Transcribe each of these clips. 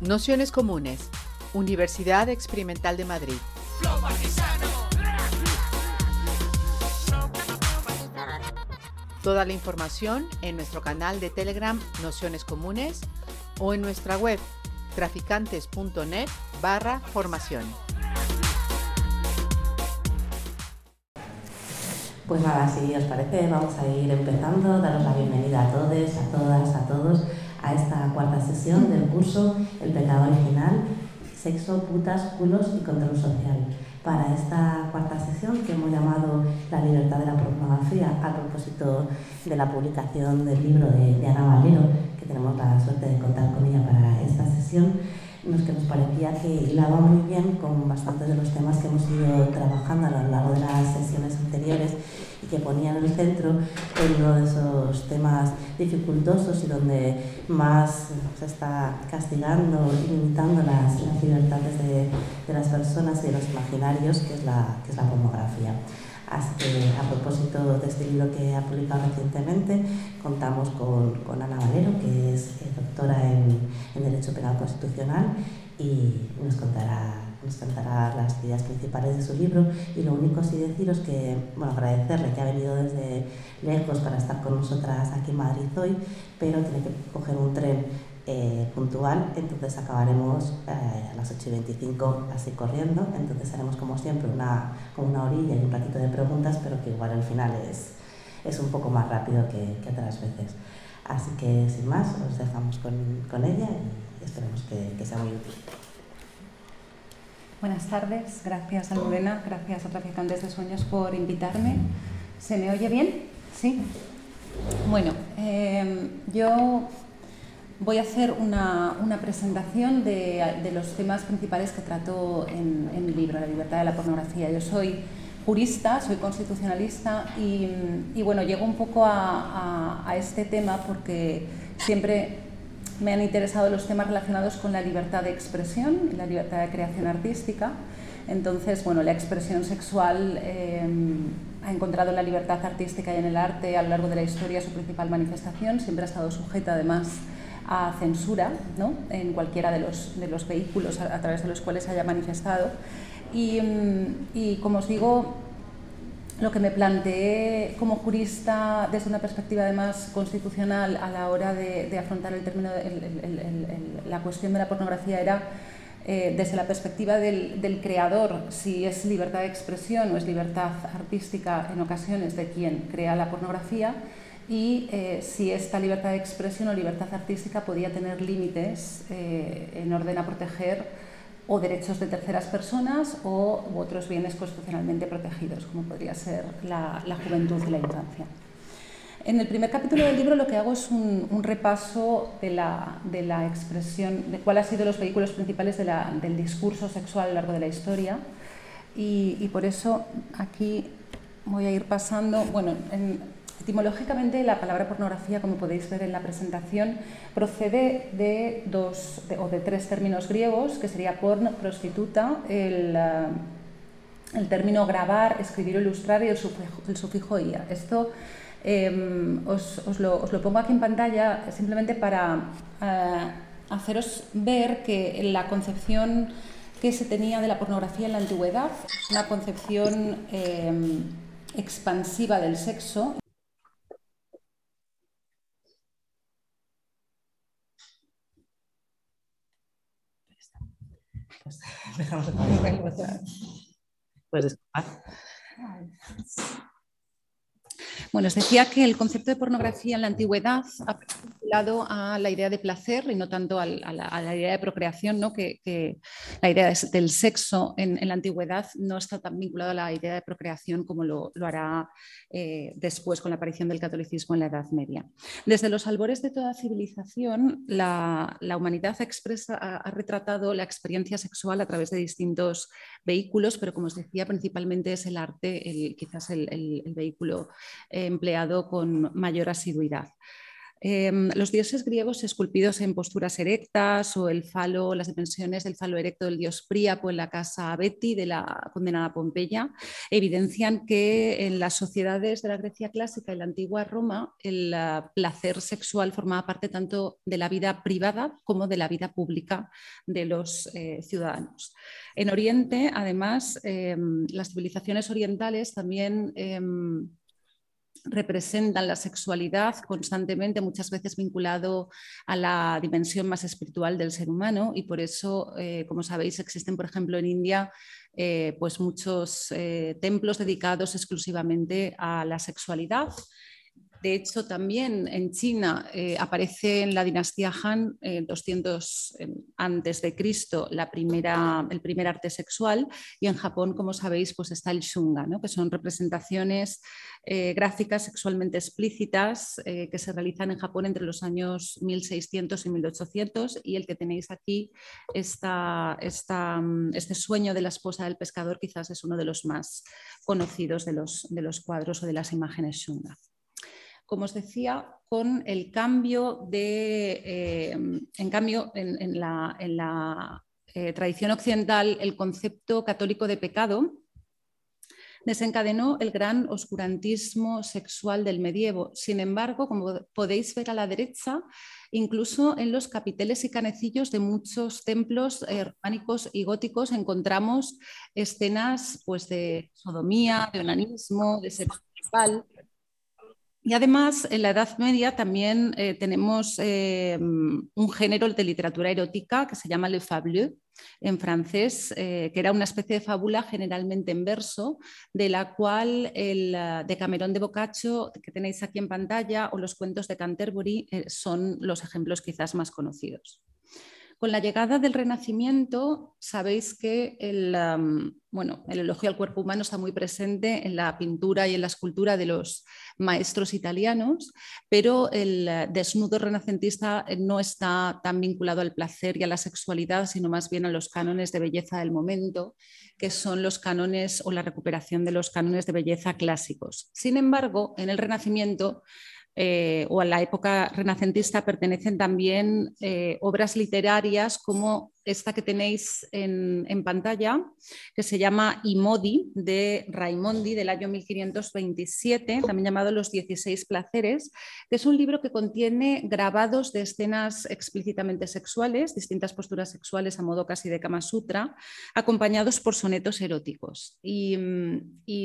Nociones Comunes, Universidad Experimental de Madrid. Toda la información en nuestro canal de Telegram Nociones Comunes o en nuestra web traficantes.net barra formación. Pues nada, si os parece, vamos a ir empezando. Daros la bienvenida a todos, a todas, a todos a esta cuarta sesión del curso El pecado original, sexo, putas, culos y control social. Para esta cuarta sesión que hemos llamado La libertad de la pornografía a propósito de la publicación del libro de, Ana Valero, que tenemos la suerte de contar con ella para esta sesión, nos que nos parecía que hilaba muy bien con bastantes de los temas que hemos ido trabajando a lo largo de las sesiones anteriores que ponían en el centro en uno de esos temas dificultosos y donde más se está castigando y limitando las, libertades de, las personas y de los imaginarios, que es la, que es la pornografía. Así que a propósito de este libro que ha publicado recientemente, contamos con, con Ana Valero, que es doctora en, en, Derecho Penal Constitucional y nos contará, nos contará las ideas principales de su libro. Y lo único sí deciros que, bueno, agradecerle que ha venido desde lejos para estar con nosotras aquí en Madrid hoy, pero tiene que coger un tren eh, puntual, entonces acabaremos eh, a las 8 y 25 así corriendo, entonces haremos como siempre una, una orilla y un ratito de preguntas, pero que igual al final es, es un poco más rápido que, que, otras veces. Así que sin más, os dejamos con, con ella y esperemos que, que, sea muy útil. Buenas tardes, gracias Almudena, gracias a Traficantes de Sueños por invitarme. ¿Se me oye bien? Sí. Bueno, eh, yo voy a hacer una, presentación de, los temas principales que trato en, mi libro, La libertad de la pornografía. Yo soy jurista, soy constitucionalista y, bueno, llego un poco a, este tema porque siempre me han interesado los temas relacionados con la libertad de expresión y la libertad de creación artística. Entonces, bueno, la expresión sexual eh, ha encontrado en la libertad artística y en el arte a lo largo de la historia su principal manifestación, siempre ha estado sujeta además a censura ¿no? en cualquiera de los, de los vehículos a, través de los cuales haya manifestado. Y, mm, y, como os digo, lo que me planteé como jurista desde una perspectiva además constitucional a la hora de, afrontar el término, la cuestión de la pornografía era eh, desde la perspectiva del, del, creador, si es libertad de expresión o es libertad artística en ocasiones de quien crea la pornografía, y eh, si esta libertad de expresión o libertad artística podía tener límites eh, en orden a proteger o derechos de terceras personas o otros bienes constitucionalmente protegidos, como podría ser la, juventud y la infancia. En el primer capítulo del libro lo que hago es un, repaso de la, de la, expresión, de cuáles han sido los vehículos principales del discurso sexual a lo largo de la historia y, por eso aquí voy a ir pasando, bueno, en, Etimológicamente, la palabra pornografía, como podéis ver en la presentación, procede de dos o de tres términos griegos, que sería porn, prostituta, el, término grabar, escribir o ilustrar y el sufijo, ia. Esto em, os, lo, pongo aquí en pantalla simplemente para eh, haceros ver que la concepción que se tenía de la pornografía en la antigüedad, una concepción em, expansiva del sexo. Dejamos el Puedes Bueno, os decía que el concepto de pornografía en la antigüedad ha vinculado a la idea de placer y no tanto a la, idea de procreación, ¿no? que, la idea del sexo en, la antigüedad no está tan vinculada a la idea de procreación como lo, hará eh, después con la aparición del catolicismo en la Edad Media. Desde los albores de toda civilización, la, humanidad expresa, ha, retratado la experiencia sexual a través de distintos vehículos, pero como os decía, principalmente es el arte, quizás el vehículo empleado con mayor asiduidad. Em, los dioses griegos esculpidos en posturas erectas o el falo, las dimensiones del falo erecto del dios Príapo en la casa Betty de la condenada Pompeya evidencian que en las sociedades de la Grecia clásica y la antigua Roma el eh, placer sexual formaba parte tanto de la vida privada como de la vida pública de los eh, ciudadanos. En Oriente, además, em, las civilizaciones orientales también em, representan la sexualidad constantemente, muchas veces vinculado a la dimensión más espiritual del ser humano. Y por eso, eh, como sabéis, existen, por ejemplo, en India eh, pues muchos eh, templos dedicados exclusivamente a la sexualidad de hecho, también en China eh, aparece en la dinastía Han, 200 eh, antes de Cristo, el primer arte sexual, y en Japón, como sabéis, pues está el shunga, que son representaciones eh, gráficas sexualmente explícitas que se realizan en Japón entre los años 1600 y 1800, y el que tenéis aquí, esta, este sueño de la esposa del pescador, quizás es uno de los más conocidos de los cuadros o de las imágenes shunga como os decía, con el cambio de, eh, en cambio, en, la, eh, tradición occidental, el concepto católico de pecado desencadenó el gran oscurantismo sexual del medievo. Sin embargo, como podéis ver a la derecha, incluso en los capiteles y canecillos de muchos templos eh, románicos y góticos encontramos escenas pues, de sodomía, de onanismo, de sexo sexual, y además, en la Edad Media también eh, tenemos eh, un género de literatura erótica que se llama Le Fabuleux en francés, eh, que era una especie de fábula generalmente en verso, de la cual el de Camerón de Boccaccio, que tenéis aquí en pantalla, o los cuentos de Canterbury son los ejemplos quizás más conocidos. Con la llegada del Renacimiento, sabéis que el, bueno, el elogio al cuerpo humano está muy presente en la pintura y en la escultura de los maestros italianos, pero el desnudo renacentista no está tan vinculado al placer y a la sexualidad, sino más bien a los cánones de belleza del momento, que son los cánones o la recuperación de los cánones de belleza clásicos. Sin embargo, en el Renacimiento eh, o a la época renacentista pertenecen también eh, obras literarias como esta que tenéis en, pantalla, que se llama Imodi de Raimondi del año 1527, también llamado Los 16 placeres, que es un libro que contiene grabados de escenas explícitamente sexuales, distintas posturas sexuales a modo casi de Kama Sutra, acompañados por sonetos eróticos. Y,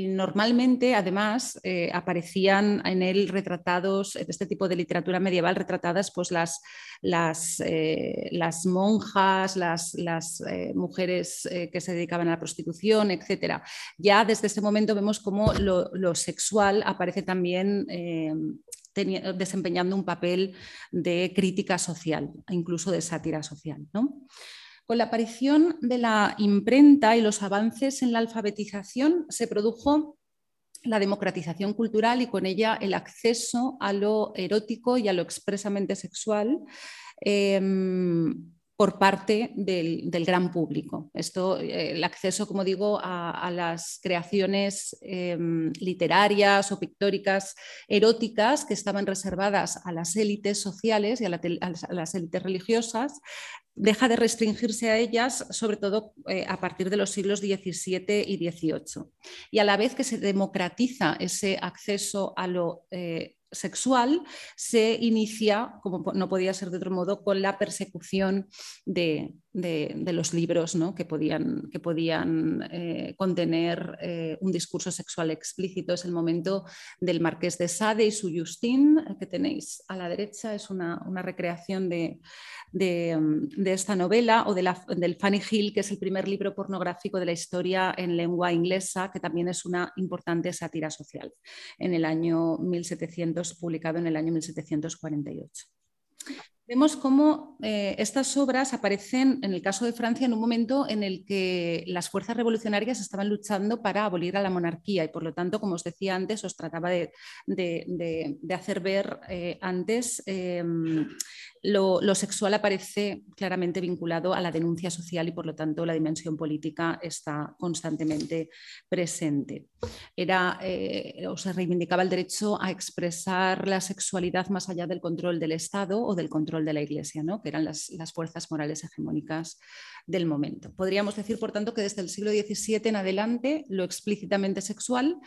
normalmente, además, eh, aparecían en él retratados, de este tipo de literatura medieval, retratadas pues, las, las, eh, las monjas, las, eh, mujeres eh, que se dedicaban a la prostitución, etc. Ya desde ese momento vemos cómo lo, sexual aparece también eh, desempeñando un papel de crítica social, incluso de sátira social. Con la aparición de la imprenta y los avances en la alfabetización se produjo la democratización cultural y con ella el acceso a lo erótico y a lo expresamente sexual. Em, por parte del, gran público. Esto, eh, el acceso, como digo, a, las creaciones em, literarias o pictóricas eróticas que estaban reservadas a las élites sociales y a, las élites religiosas, deja de restringirse a ellas, sobre todo eh, a partir de los siglos XVII y XVIII. Y a la vez que se democratiza ese acceso a lo eh, sexual se inicia, como no podía ser de otro modo, con la persecución de, los libros ¿no? que podían, que podían eh, contener eh, un discurso sexual explícito. Es el momento del Marqués de Sade y su Justin, que tenéis a la derecha, es una, recreación de, esta novela, o del Fanny Hill, que es el primer libro pornográfico de la historia en lengua inglesa, que también es una importante sátira social, en el año 1700, publicado en el año 1748. Vemos cómo eh, estas obras aparecen, en el caso de Francia, en un momento en el que las fuerzas revolucionarias estaban luchando para abolir a la monarquía y, por lo tanto, como os decía antes, os trataba de, hacer ver eh, antes em, lo, sexual aparece claramente vinculado a la denuncia social y por lo tanto la dimensión política está constantemente presente. Era, eh, o se reivindicaba el derecho a expresar la sexualidad más allá del control del Estado o del control de la Iglesia, ¿no? que eran las, las fuerzas morales hegemónicas del momento. Podríamos decir, por tanto, que desde el siglo XVII en adelante lo explícitamente sexual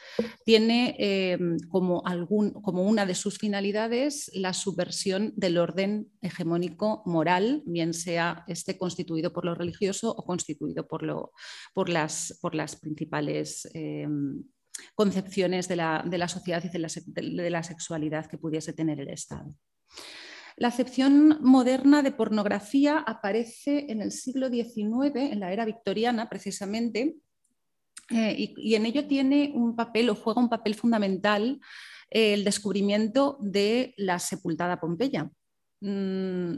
tiene eh, como, algún, como una de sus finalidades la subversión del orden hegemónico moral, bien sea este constituido por lo religioso o constituido por, lo, por, las, por las principales... Eh, concepciones de la, sociedad y de la sexualidad que pudiese tener el Estado. La acepción moderna de pornografía aparece en el siglo XIX, en la era victoriana precisamente, eh, y, en ello tiene un papel o juega un papel fundamental eh, el descubrimiento de la sepultada Pompeya. Mm,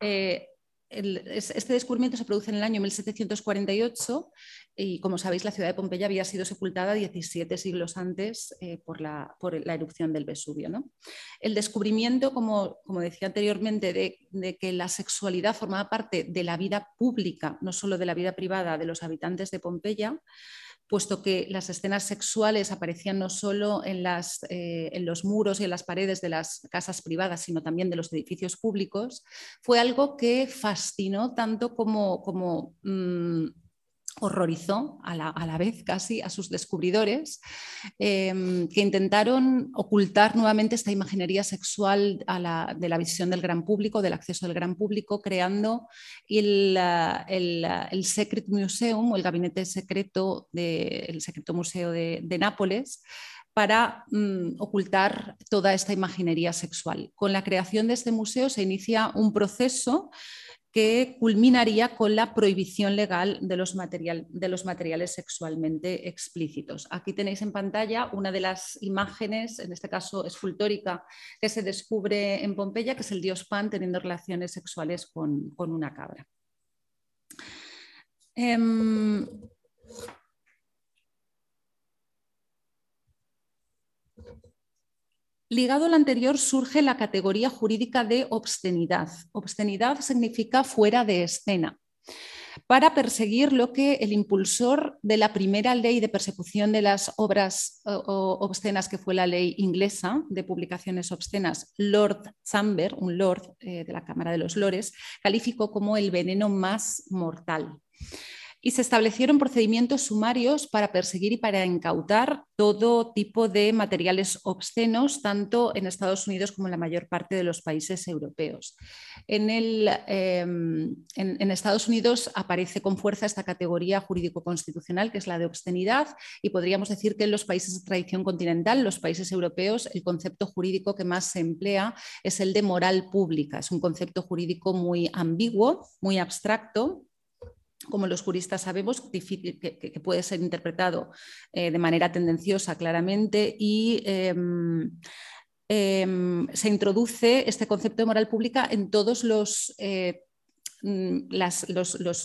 eh, este descubrimiento se produce en el año 1748 y, como sabéis, la ciudad de Pompeya había sido sepultada 17 siglos antes eh, por, la, erupción del Vesubio. El descubrimiento, como, decía anteriormente, de, que la sexualidad formaba parte de la vida pública, no solo de la vida privada de los habitantes de Pompeya, puesto que las escenas sexuales aparecían no solo en, las, eh, en, los muros y en las paredes de las casas privadas, sino también de los edificios públicos, fue algo que fascinó tanto como, como mm, horrorizó a la, vez casi a sus descubridores, em, que intentaron ocultar nuevamente esta imaginería sexual de la visión del gran público, del acceso del gran público, creando el, el, Secret Museum o el gabinete secreto del Secreto Museo de, Nápoles para mm, ocultar toda esta imaginería sexual. Con la creación de este museo se inicia un proceso que culminaría con la prohibición legal de los, materiales sexualmente explícitos. Aquí tenéis en pantalla una de las imágenes, en este caso escultórica, que se descubre en Pompeya, que es el dios Pan teniendo relaciones sexuales con, una cabra. Em, Ligado al anterior surge la categoría jurídica de obscenidad. Obscenidad significa fuera de escena para perseguir lo que el impulsor de la primera ley de persecución de las obras obscenas, que fue la ley inglesa de publicaciones obscenas, Lord Chamber, un lord eh, de la Cámara de los Lores, calificó como el veneno más mortal y se establecieron procedimientos sumarios para perseguir y para incautar todo tipo de materiales obscenos, tanto en Estados Unidos como en la mayor parte de los países europeos. En, em, en Estados Unidos aparece con fuerza esta categoría jurídico-constitucional, que es la de obscenidad, y podríamos decir que en los países de tradición continental, los países europeos, el concepto jurídico que más se emplea es el de moral pública. Es un concepto jurídico muy ambiguo, muy abstracto, como los juristas sabemos, que, puede ser interpretado eh, de manera tendenciosa claramente y em, em, se introduce este concepto de moral pública en todos los eh, Mm, las,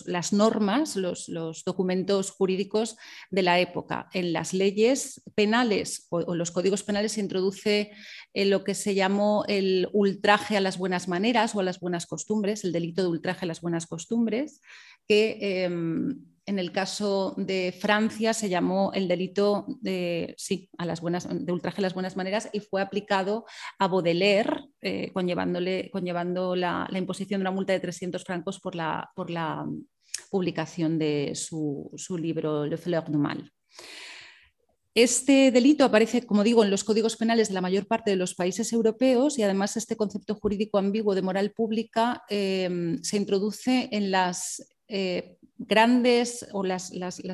las normas, los, documentos jurídicos de la época. En las leyes penales o, los códigos penales se introduce eh, lo que se llamó el ultraje a las buenas maneras o a las buenas costumbres, el delito de ultraje a las buenas costumbres, que em, en el caso de Francia se llamó el delito de, sí, a las buenas, de ultraje a las buenas maneras y fue aplicado a Baudelaire, eh, conllevando la, imposición de una multa de 300 francos por la, por la publicación de su, libro Le Fleur du Mal. Este delito aparece, como digo, en los códigos penales de la mayor parte de los países europeos y además este concepto jurídico ambiguo de moral pública eh, se introduce en las eh, grandes o las,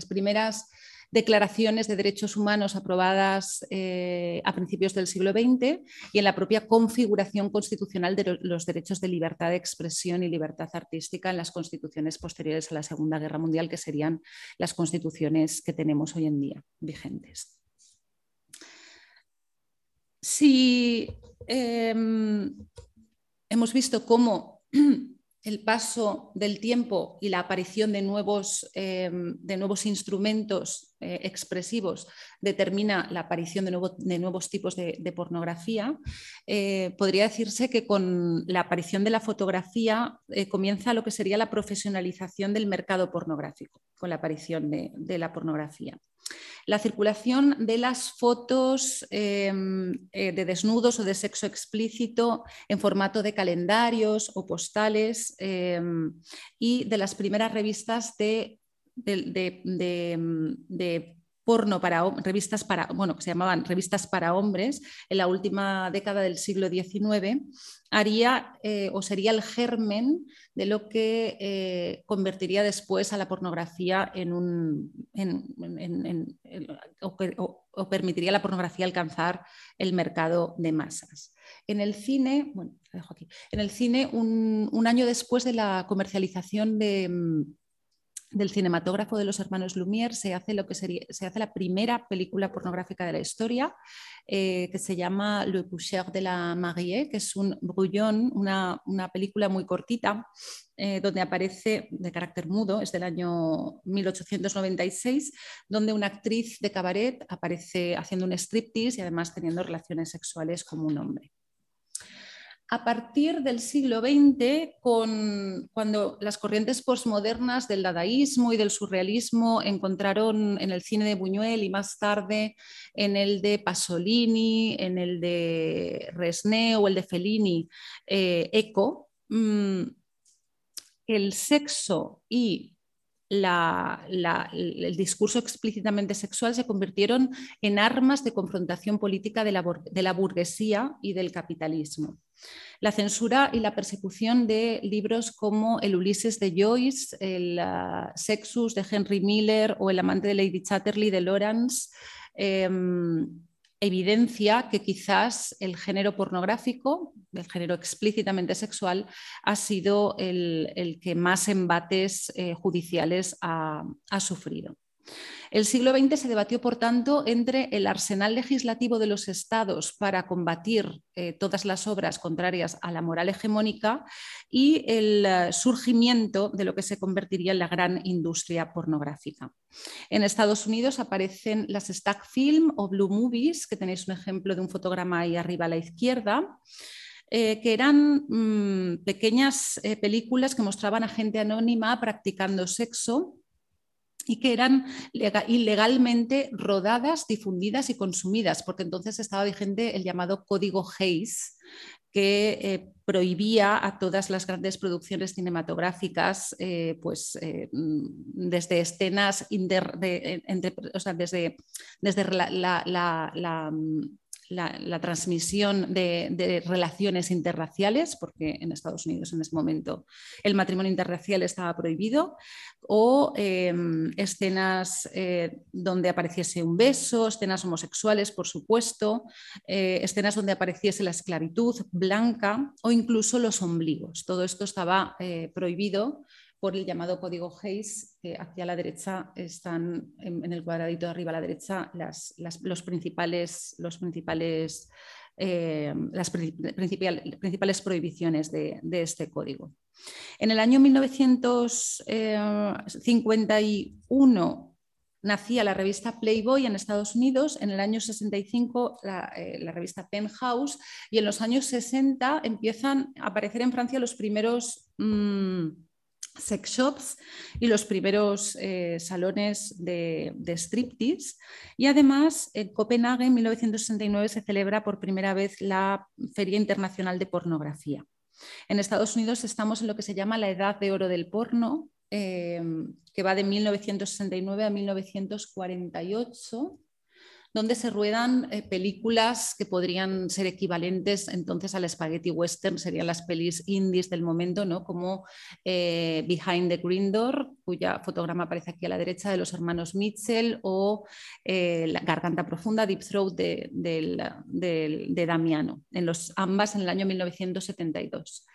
primeras declaraciones de derechos humanos aprobadas eh, a principios del siglo XX y en la propia configuración constitucional de los derechos de libertad de expresión y libertad artística en las constituciones posteriores a la Segunda Guerra Mundial, que serían las constituciones que tenemos hoy en día vigentes. Si em, hemos visto cómo el paso del tiempo y la aparición de nuevos, eh, de nuevos instrumentos eh, expresivos determina la aparición de, nuevos tipos de, pornografía, eh, podría decirse que con la aparición de la fotografía comienza lo que sería la profesionalización del mercado pornográfico, con la aparición de la pornografía la circulación de las fotos em, eh, de desnudos o de sexo explícito en formato de calendarios o postales em, y de las primeras revistas de, porno para revistas para, bueno, que se llamaban revistas para hombres en la última década del siglo XIX, haría eh, o sería el germen de lo que eh, convertiría después a la pornografía en un o, permitiría a la pornografía alcanzar el mercado de masas. En el cine, bueno, dejo aquí. En el cine, un año después de la comercialización de mm, del cinematógrafo de los hermanos Lumière se hace, lo que sería, se hace la primera película pornográfica de la historia, eh, que se llama Le Coucher de la Marie, que es un brullón, una, película muy cortita, eh, donde aparece de carácter mudo, es del año 1896, donde una actriz de cabaret aparece haciendo un striptease y además teniendo relaciones sexuales como un hombre a partir del siglo XX, cuando las corrientes postmodernas del dadaísmo y del surrealismo encontraron en el cine de Buñuel y más tarde en el de Pasolini, en el de Resné o el de Fellini, eh, eco, mm, el sexo y el discurso explícitamente sexual se convirtieron en armas de confrontación política de la, burguesía y del capitalismo. La censura y la persecución de libros como El Ulises de Joyce, el uh, Sexus de Henry Miller o El amante de Lady Chatterley de Lawrence em, evidencia que quizás el género pornográfico, el género explícitamente sexual, ha sido el, que más embates eh, judiciales ha sufrido. El siglo XX se debatió, por tanto, entre el arsenal legislativo de los estados para combatir eh, todas las obras contrarias a la moral hegemónica y el eh, surgimiento de lo que se convertiría en la gran industria pornográfica. En Estados Unidos aparecen las Stack Film o Blue Movies, que tenéis un ejemplo de un fotograma ahí arriba a la izquierda. Eh, que eran mm, pequeñas películas que mostraban a gente anónima practicando sexo y que eran ilegalmente rodadas, difundidas y consumidas, porque entonces estaba vigente el llamado Código Hayes, que eh, prohibía a todas las grandes producciones cinematográficas, eh, pues eh, desde escenas, desde, desde la, mm, la, transmisión de, relaciones interraciales, porque en Estados Unidos en ese momento el matrimonio interracial estaba prohibido, o em, escenas eh, donde apareciese un beso, escenas homosexuales, por supuesto, eh, escenas donde apareciese la esclavitud blanca o incluso los ombligos. Todo esto estaba eh, prohibido por el llamado código Hayes, que aquí a la derecha están en, el cuadradito de arriba a la derecha los principales, los principales, eh, las principales prohibiciones de, este código. En el año 1951 eh, nacía la revista Playboy en Estados Unidos, en el año 65 eh, la, revista Penthouse y en los años 60 empiezan a aparecer en Francia los primeros... Mm, sex shops y los primeros eh, salones de, striptease. Y además, en Copenhague, en 1969, se celebra por primera vez la Feria Internacional de Pornografía. En Estados Unidos estamos en lo que se llama la edad de oro del porno, eh, que va de 1969 a 1948 donde se ruedan eh, películas que podrían ser equivalentes entonces al spaghetti western, serían las pelis indies del momento, ¿no? como eh, Behind the Green Door, cuya fotograma aparece aquí a la derecha, de los hermanos Mitchell, o eh, La Garganta Profunda, Deep Throat de, de Damiano, en los, ambas en el año 1972.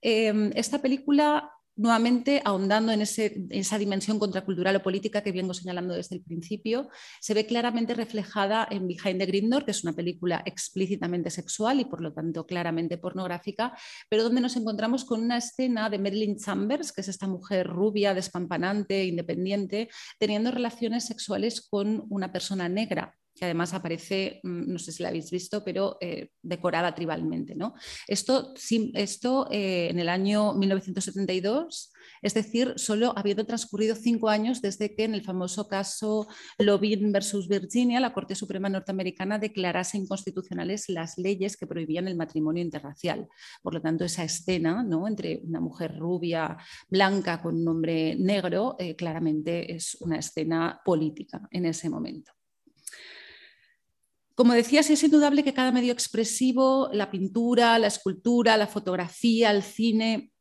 Em, esta película nuevamente ahondando en esa dimensión contracultural o política que vengo señalando desde el principio, se ve claramente reflejada en Behind the Green Door, que es una película explícitamente sexual y por lo tanto claramente pornográfica, pero donde nos encontramos con una escena de Marilyn Chambers, que es esta mujer rubia, despampanante, independiente, teniendo relaciones sexuales con una persona negra que además aparece, mm, no sé si la habéis visto, pero eh, decorada tribalmente. ¿no? Esto, esto eh, en el año 1972, es decir, solo habiendo transcurrido cinco años desde que en el famoso caso Lovin versus Virginia, la Corte Suprema norteamericana declarase inconstitucionales las leyes que prohibían el matrimonio interracial. Por lo tanto, esa escena ¿no? entre una mujer rubia, blanca con un hombre negro, eh, claramente es una escena política en ese momento. Como decías, es indudable que cada medio expresivo, la pintura, la escultura, la fotografía, el cine,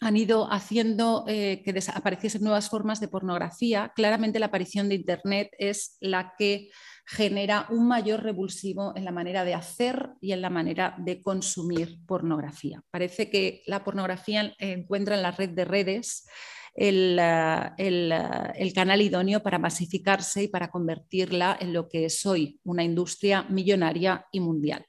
han ido haciendo eh, que apareciesen nuevas formas de pornografía. Claramente la aparición de Internet es la que genera un mayor revulsivo en la manera de hacer y en la manera de consumir pornografía. Parece que la pornografía encuentra en la red de redes eh, eh, el, canal idóneo para masificarse y para convertirla en lo que es hoy, una industria millonaria y mundial.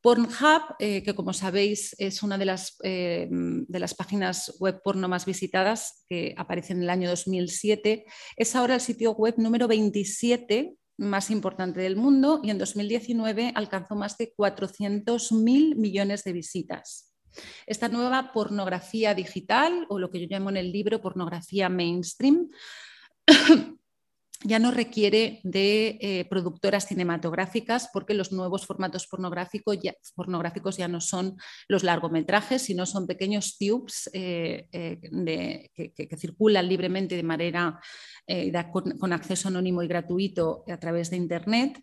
Pornhub, eh, que como sabéis es una de las, de las, páginas web porno más visitadas, que aparece en el año 2007, es ahora el sitio web número 27 más importante del mundo y en 2019 alcanzó más de 400.000 millones de visitas. Esta nueva pornografía digital, o lo que yo llamo en el libro pornografía mainstream, ya no requiere de eh, productoras cinematográficas porque los nuevos formatos pornográficos ya, no son los largometrajes, sino son pequeños tubes eh, eh, que, circulan libremente de manera con, acceso anónimo y gratuito a través de Internet.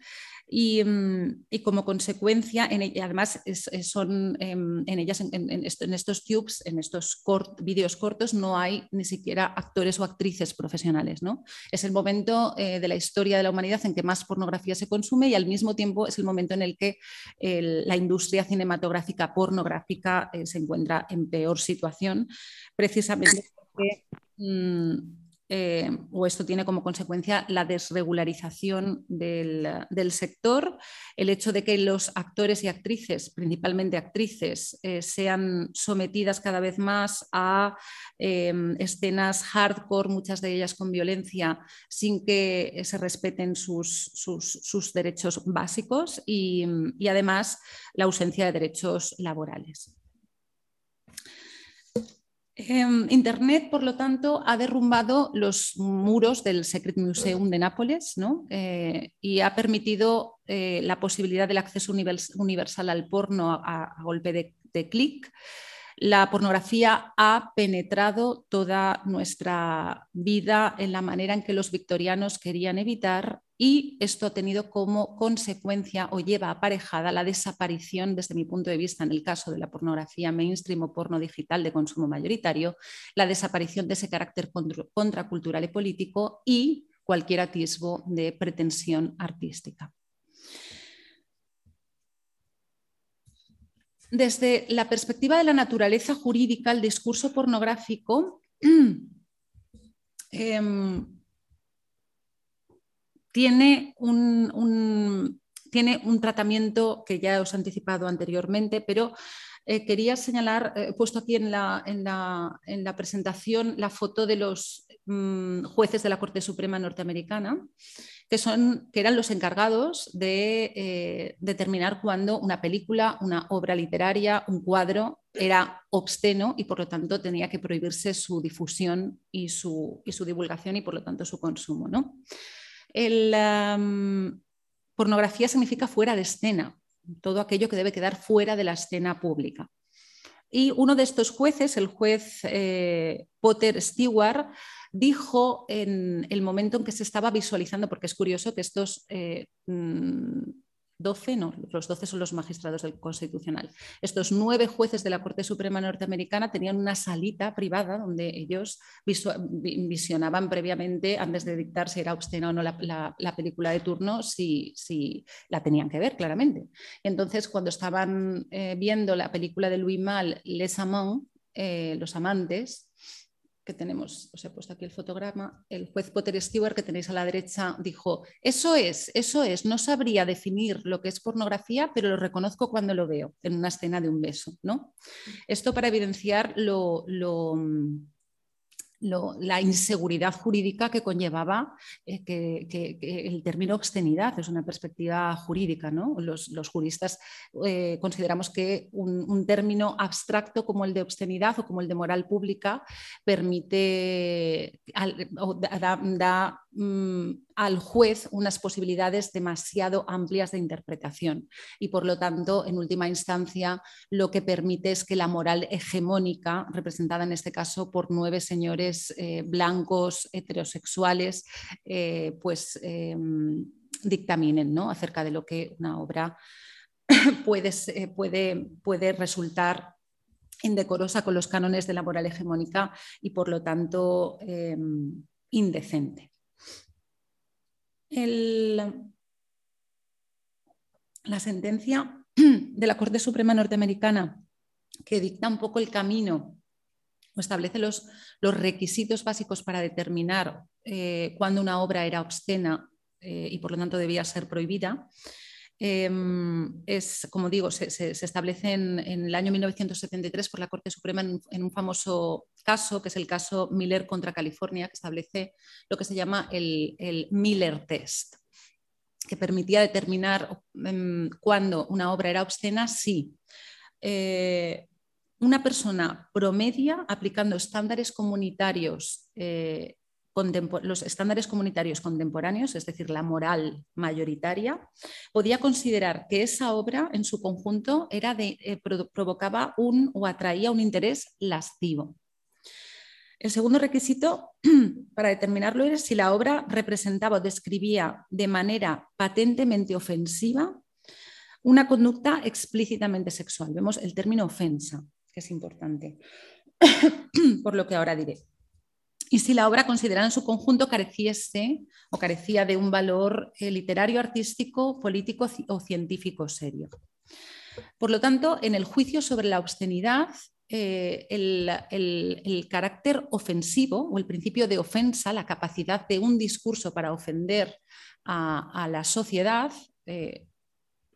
Mm, y, como consecuencia, en, además son em, en ellas, en, estos tubes, en estos vídeos cortos, no hay ni siquiera actores o actrices profesionales. ¿no? Es el momento eh, de la historia de la humanidad en que más pornografía se consume y al mismo tiempo es el momento en el que la industria cinematográfica pornográfica eh, se encuentra en peor situación, precisamente porque... Mm, eh, o esto tiene como consecuencia la desregularización del, sector, el hecho de que los actores y actrices, principalmente actrices, eh, sean sometidas cada vez más a em, escenas hardcore, muchas de ellas con violencia, sin que se respeten sus, derechos básicos y además la ausencia de derechos laborales. Em, Internet, por lo tanto, ha derrumbado los muros del Secret Museum de Nápoles eh, y ha permitido eh, la posibilidad del acceso universal al porno a, golpe de clic. La pornografía ha penetrado toda nuestra vida en la manera en que los victorianos querían evitar y esto ha tenido como consecuencia o lleva aparejada la desaparición, desde mi punto de vista, en el caso de la pornografía mainstream o porno digital de consumo mayoritario, la desaparición de ese carácter contracultural y político y cualquier atisbo de pretensión artística. desde la perspectiva de la naturaleza jurídica, el discurso pornográfico em, tiene, un, tiene, un, tratamiento que ya os he anticipado anteriormente, pero eh, quería señalar, he puesto aquí en la, en la, presentación la foto de los mm, jueces de la Corte Suprema norteamericana que, son, que eran los encargados de eh, determinar cuándo una película, una obra literaria, un cuadro era obsceno y por lo tanto tenía que prohibirse su difusión y su, y su divulgación y por lo tanto su consumo. ¿no? Pornografía significa fuera de escena, todo aquello que debe quedar fuera de la escena pública. Y uno de estos jueces, el juez eh, Potter Stewart, dijo en el momento en que se estaba visualizando, porque es curioso que estos 12, eh, mm, no, los 12 son los magistrados del Constitucional, estos nueve jueces de la Corte Suprema norteamericana tenían una salita privada donde ellos visionaban previamente, antes de dictar si era obscena o no la, película de turno, si, si, la tenían que ver claramente. entonces, cuando estaban eh, viendo la película de Louis Malle, Les Amants, eh, Los Amantes, que tenemos, os he puesto aquí el fotograma, el juez Potter Stewart que tenéis a la derecha dijo, eso es, eso es, no sabría definir lo que es pornografía, pero lo reconozco cuando lo veo en una escena de un beso. ¿no? Esto para evidenciar lo, lo la inseguridad jurídica que conllevaba eh, que, el término obscenidad, es una perspectiva jurídica. ¿no? Los, juristas eh, consideramos que un, término abstracto como el de obscenidad o como el de moral pública permite, da, mm, al juez unas posibilidades demasiado amplias de interpretación y por lo tanto, en última instancia, lo que permite es que la moral hegemónica, representada en este caso por nueve señores eh, blancos heterosexuales, eh, pues em, dictaminen ¿no? acerca de lo que una obra puede, puede, puede resultar indecorosa con los cánones de la moral hegemónica y por lo tanto indecente la sentencia de la Corte Suprema norteamericana que dicta un poco el camino o establece los, los requisitos básicos para determinar eh, cuándo una obra era obscena eh, y por lo tanto debía ser prohibida, em, es, como digo, se, establece en, el año 1973 por la Corte Suprema en, un famoso caso, que es el caso Miller contra California, que establece lo que se llama el, Miller Test que permitía determinar em, cuándo una obra era obscena, sí. Eh, una persona promedia aplicando estándares comunitarios, eh, los estándares comunitarios contemporáneos, es decir, la moral mayoritaria, podía considerar que esa obra en su conjunto era de, eh, provocaba un o atraía un interés lascivo. El segundo requisito para determinarlo era si la obra representaba o describía de manera patentemente ofensiva una conducta explícitamente sexual. Vemos el término ofensa, que es importante, por lo que ahora diré. Y si la obra considerada en su conjunto careciese o carecía de un valor eh, literario, artístico, político o científico serio. Por lo tanto, en el juicio sobre la obscenidad, eh, el, carácter ofensivo o el principio de ofensa, la capacidad de un discurso para ofender a, la sociedad, eh,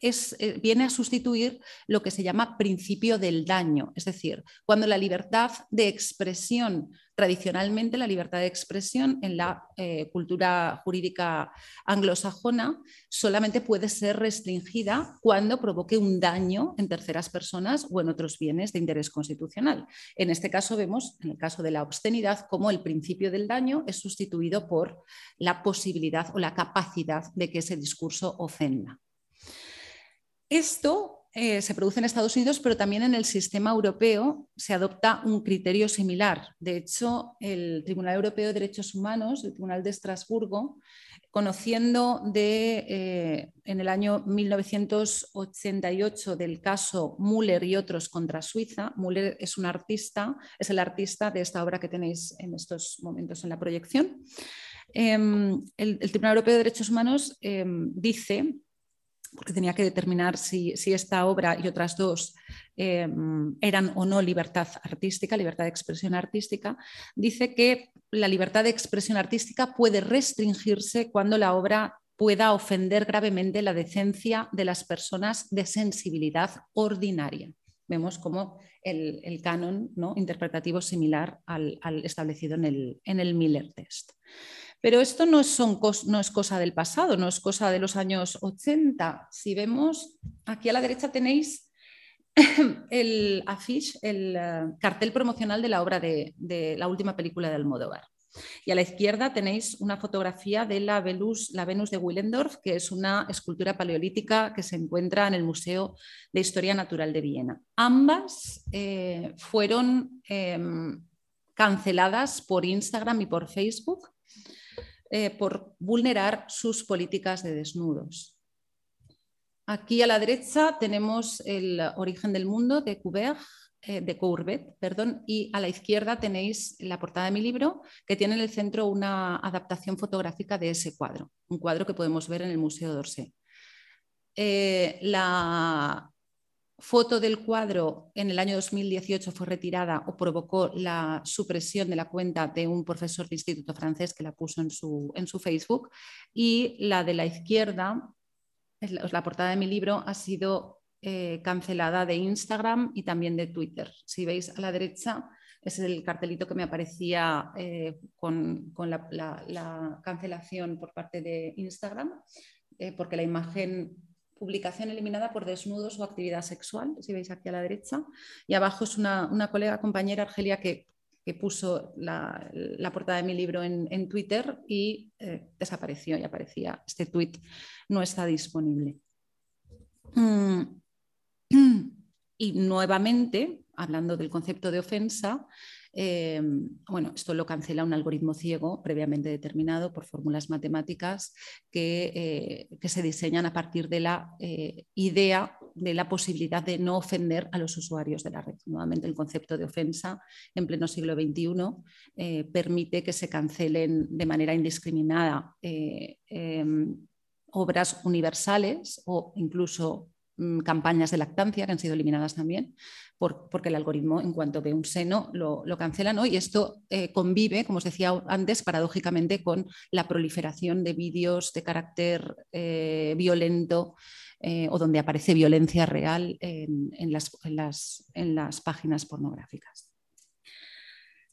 eh, viene a sustituir lo que se llama principio del daño, es decir, cuando la libertad de expresión, tradicionalmente la libertad de expresión en la eh, cultura jurídica anglosajona solamente puede ser restringida cuando provoque un daño en terceras personas o en otros bienes de interés constitucional. En este caso vemos, en el caso de la obscenidad, cómo el principio del daño es sustituido por la posibilidad o la capacidad de que ese discurso ofenda. Esto eh, se produce en Estados Unidos, pero también en el sistema europeo se adopta un criterio similar. De hecho, el Tribunal Europeo de Derechos Humanos, el Tribunal de Estrasburgo, conociendo de, eh, en el año 1988 del caso Müller y otros contra Suiza, Müller es un artista, es el artista de esta obra que tenéis en estos momentos en la proyección. Em, el, Tribunal Europeo de Derechos Humanos em, dice porque tenía que determinar si, esta obra y otras dos em, eran o no libertad artística, libertad de expresión artística, dice que la libertad de expresión artística puede restringirse cuando la obra pueda ofender gravemente la decencia de las personas de sensibilidad ordinaria. Vemos como el, canon ¿no? interpretativo similar al, establecido en el, en el Miller Test. Pero esto no es, cosa del pasado, no es cosa de los años 80. Si vemos, aquí a la derecha tenéis el afiche, el eh, cartel promocional de la obra de, la última película de Almodóvar. Y a la izquierda tenéis una fotografía de la Venus, la Venus de Willendorf, que es una escultura paleolítica que se encuentra en el Museo de Historia Natural de Viena. Ambas eh, fueron em, canceladas por Instagram y por Facebook eh, por vulnerar sus políticas de desnudos. Aquí a la derecha tenemos el origen del mundo de eh, de Courbet, perdón, y a la izquierda tenéis la portada de mi libro, que tiene en el centro una adaptación fotográfica de ese cuadro, un cuadro que podemos ver en el Museo d'Orsay. Eh, la, foto del cuadro en el año 2018 fue retirada o provocó la supresión de la cuenta de un profesor de instituto francés que la puso en su, en su Facebook. Y la de la izquierda, la portada de mi libro, ha sido eh, cancelada de Instagram y también de Twitter. Si veis a la derecha, es el cartelito que me aparecía eh, con, la, cancelación por parte de Instagram, eh, porque la imagen publicación eliminada por desnudos o actividad sexual, si veis aquí a la derecha, y abajo es una, colega compañera, Argelia, que, puso la, portada de mi libro en, Twitter y eh, desapareció y aparecía, este tweet no está disponible. Mm. Y nuevamente, hablando del concepto de ofensa, eh, bueno, esto lo cancela un algoritmo ciego previamente determinado por fórmulas matemáticas que, eh, se diseñan a partir de la eh, idea de la posibilidad de no ofender a los usuarios de la red. Nuevamente, el concepto de ofensa en pleno siglo XXI permite que se cancelen de manera indiscriminada em, obras universales o incluso campañas de lactancia que han sido eliminadas también, porque el algoritmo en cuanto ve un seno lo, cancela ¿no? y esto eh, convive, como os decía antes, paradójicamente con la proliferación de vídeos de carácter eh, violento eh, o donde aparece violencia real en, las, en, las, páginas pornográficas.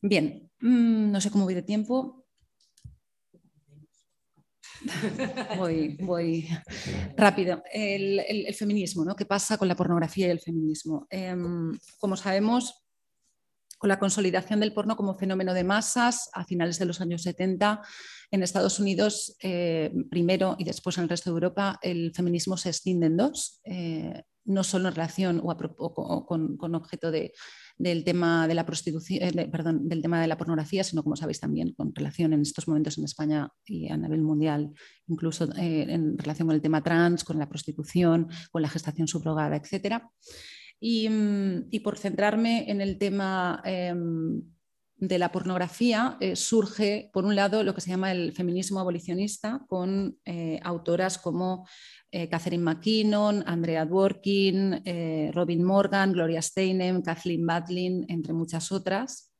Bien, mm, no sé cómo voy de tiempo. Voy, voy rápido. El, feminismo, ¿no? ¿Qué pasa con la pornografía y el feminismo? Em, como sabemos, con la consolidación del porno como fenómeno de masas a finales de los años 70, en Estados Unidos, eh, primero y después en el resto de Europa, el feminismo se extiende en dos, eh, no solo en relación o, con objeto de del tema de la prostitución, eh, perdón, del tema de la pornografía, sino como sabéis también con relación en estos momentos en España y a nivel mundial, incluso eh, en relación con el tema trans, con la prostitución, con la gestación subrogada, etc. Mm, y, por centrarme en el tema em, de la pornografía, eh, surge, por un lado, lo que se llama el feminismo abolicionista, con autoras como eh, Catherine McKinnon, Andrea Dworkin, eh, Robin Morgan, Gloria Steinem, Kathleen Badlin, entre muchas otras,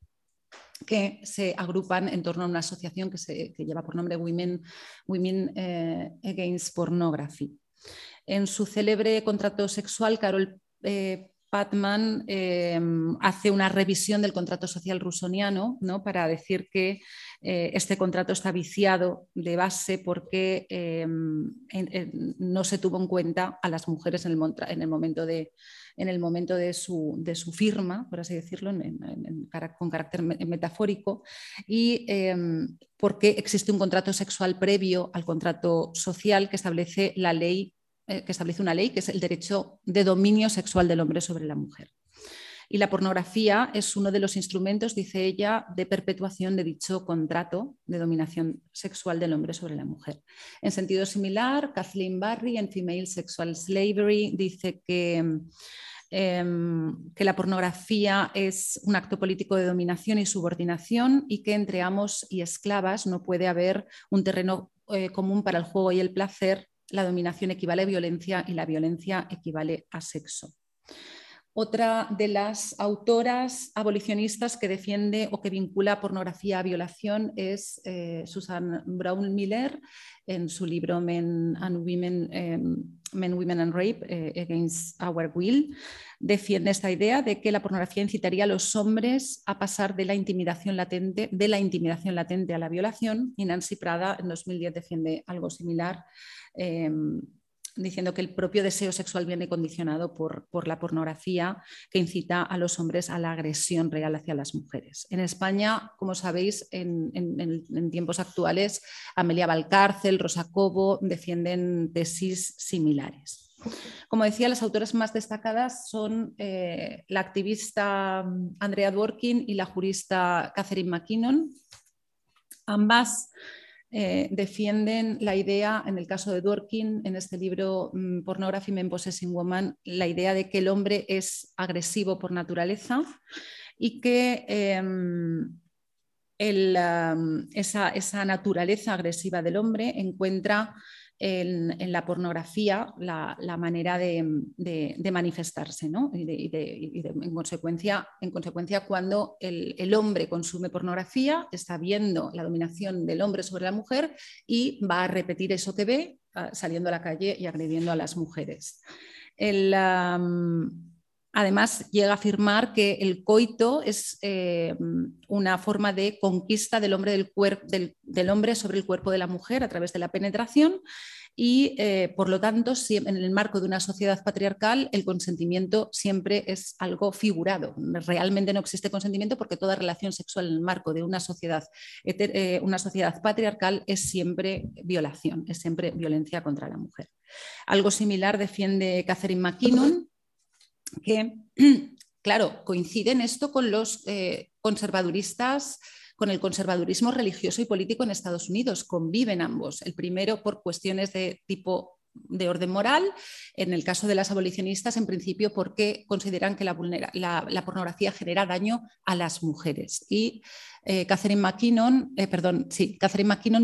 que se agrupan en torno a una asociación que, lleva por nombre Women, Women eh, Against Pornography. En su célebre contrato sexual, Carol Patman hace una revisión del contrato social rusoniano ¿no? para decir que eh, este contrato está viciado de base porque em, no se tuvo en cuenta a las mujeres en el, momento, de, en el momento de, su, firma, por así decirlo, con carácter metafórico, y porque existe un contrato sexual previo al contrato social que establece la ley eh, que establece una ley que es el derecho de dominio sexual del hombre sobre la mujer. Y la pornografía es uno de los instrumentos, dice ella, de perpetuación de dicho contrato de dominación sexual del hombre sobre la mujer. En sentido similar, Kathleen Barry en Female Sexual Slavery dice que, em, que la pornografía es un acto político de dominación y subordinación y que entre amos y esclavas no puede haber un terreno eh, común para el juego y el placer. La dominación equivale a violencia y la violencia equivale a sexo. Otra de las autoras abolicionistas que defiende o que vincula pornografía a violación es eh, Susan Brown Miller en su libro Men and Women, em, Men, Women and Rape eh, Against Our Will. Defiende esta idea de que la pornografía incitaría a los hombres a pasar de la intimidación latente, de la intimidación latente a la violación. Y Nancy Prada en 2010 defiende algo similar. Diciendo que el propio deseo sexual viene condicionado por, la pornografía que incita a los hombres a la agresión real hacia las mujeres. En España, como sabéis, en, tiempos actuales, Amelia Valcárcel, Rosa Cobo defienden tesis similares. Como decía, las autoras más destacadas son eh, la activista Andrea Dworkin y la jurista Catherine McKinnon. Ambas eh, defienden la idea, en el caso de Dworkin, en este libro mm, Pornography Men Possessing Woman, la idea de que el hombre es agresivo por naturaleza y que em, esa, naturaleza agresiva del hombre encuentra en, la pornografía la, manera de, manifestarse. ¿no? Y, en, consecuencia, en consecuencia, cuando el, hombre consume pornografía, está viendo la dominación del hombre sobre la mujer y va a repetir eso que ve ah, saliendo a la calle y agrediendo a las mujeres. El, Además, llega a afirmar que el coito es eh, una forma de conquista del hombre, sobre el cuerpo de la mujer a través de la penetración y, eh, por lo tanto, en el marco de una sociedad patriarcal, el consentimiento siempre es algo figurado. Realmente no existe consentimiento porque toda relación sexual en el marco de una sociedad, eh, una sociedad patriarcal es siempre violación, es siempre violencia contra la mujer. Algo similar defiende Catherine McKinnon que, claro, coinciden esto con los eh, conservaduristas, con el conservadurismo religioso y político en Estados Unidos. Conviven ambos. El primero por cuestiones de tipo de orden moral, en el caso de las abolicionistas, en principio porque consideran que la, la pornografía genera daño a las mujeres. Y eh, Catherine McKinnon, eh, perdón, sí,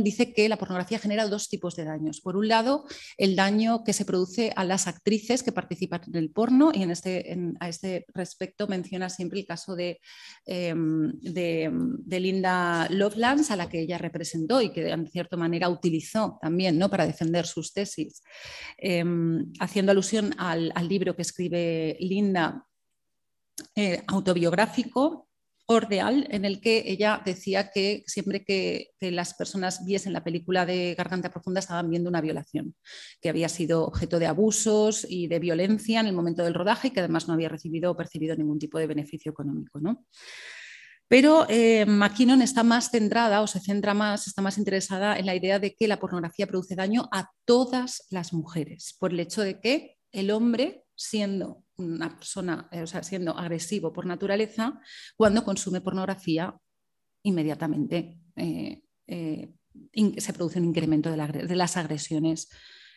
dice que la pornografía genera dos tipos de daños. Por un lado, el daño que se produce a las actrices que participan en el porno, y en este, a este respecto menciona siempre el caso de, em, de, Linda Lovelace, a la que ella representó y que de cierta manera utilizó también ¿no? para defender sus tesis, em, haciendo alusión al, libro que escribe Linda. Eh, autobiográfico Ordeal, en el que ella decía que siempre que, las personas viesen la película de Garganta Profunda estaban viendo una violación, que había sido objeto de abusos y de violencia en el momento del rodaje y que además no había recibido o percibido ningún tipo de beneficio económico. ¿no? Pero eh, McKinnon está más centrada o se centra más, está más interesada en la idea de que la pornografía produce daño a todas las mujeres, por el hecho de que el hombre, siendo una persona, eh, o sea, siendo agresivo por naturaleza, cuando consume pornografía, inmediatamente eh, eh, se produce un incremento de, las agresiones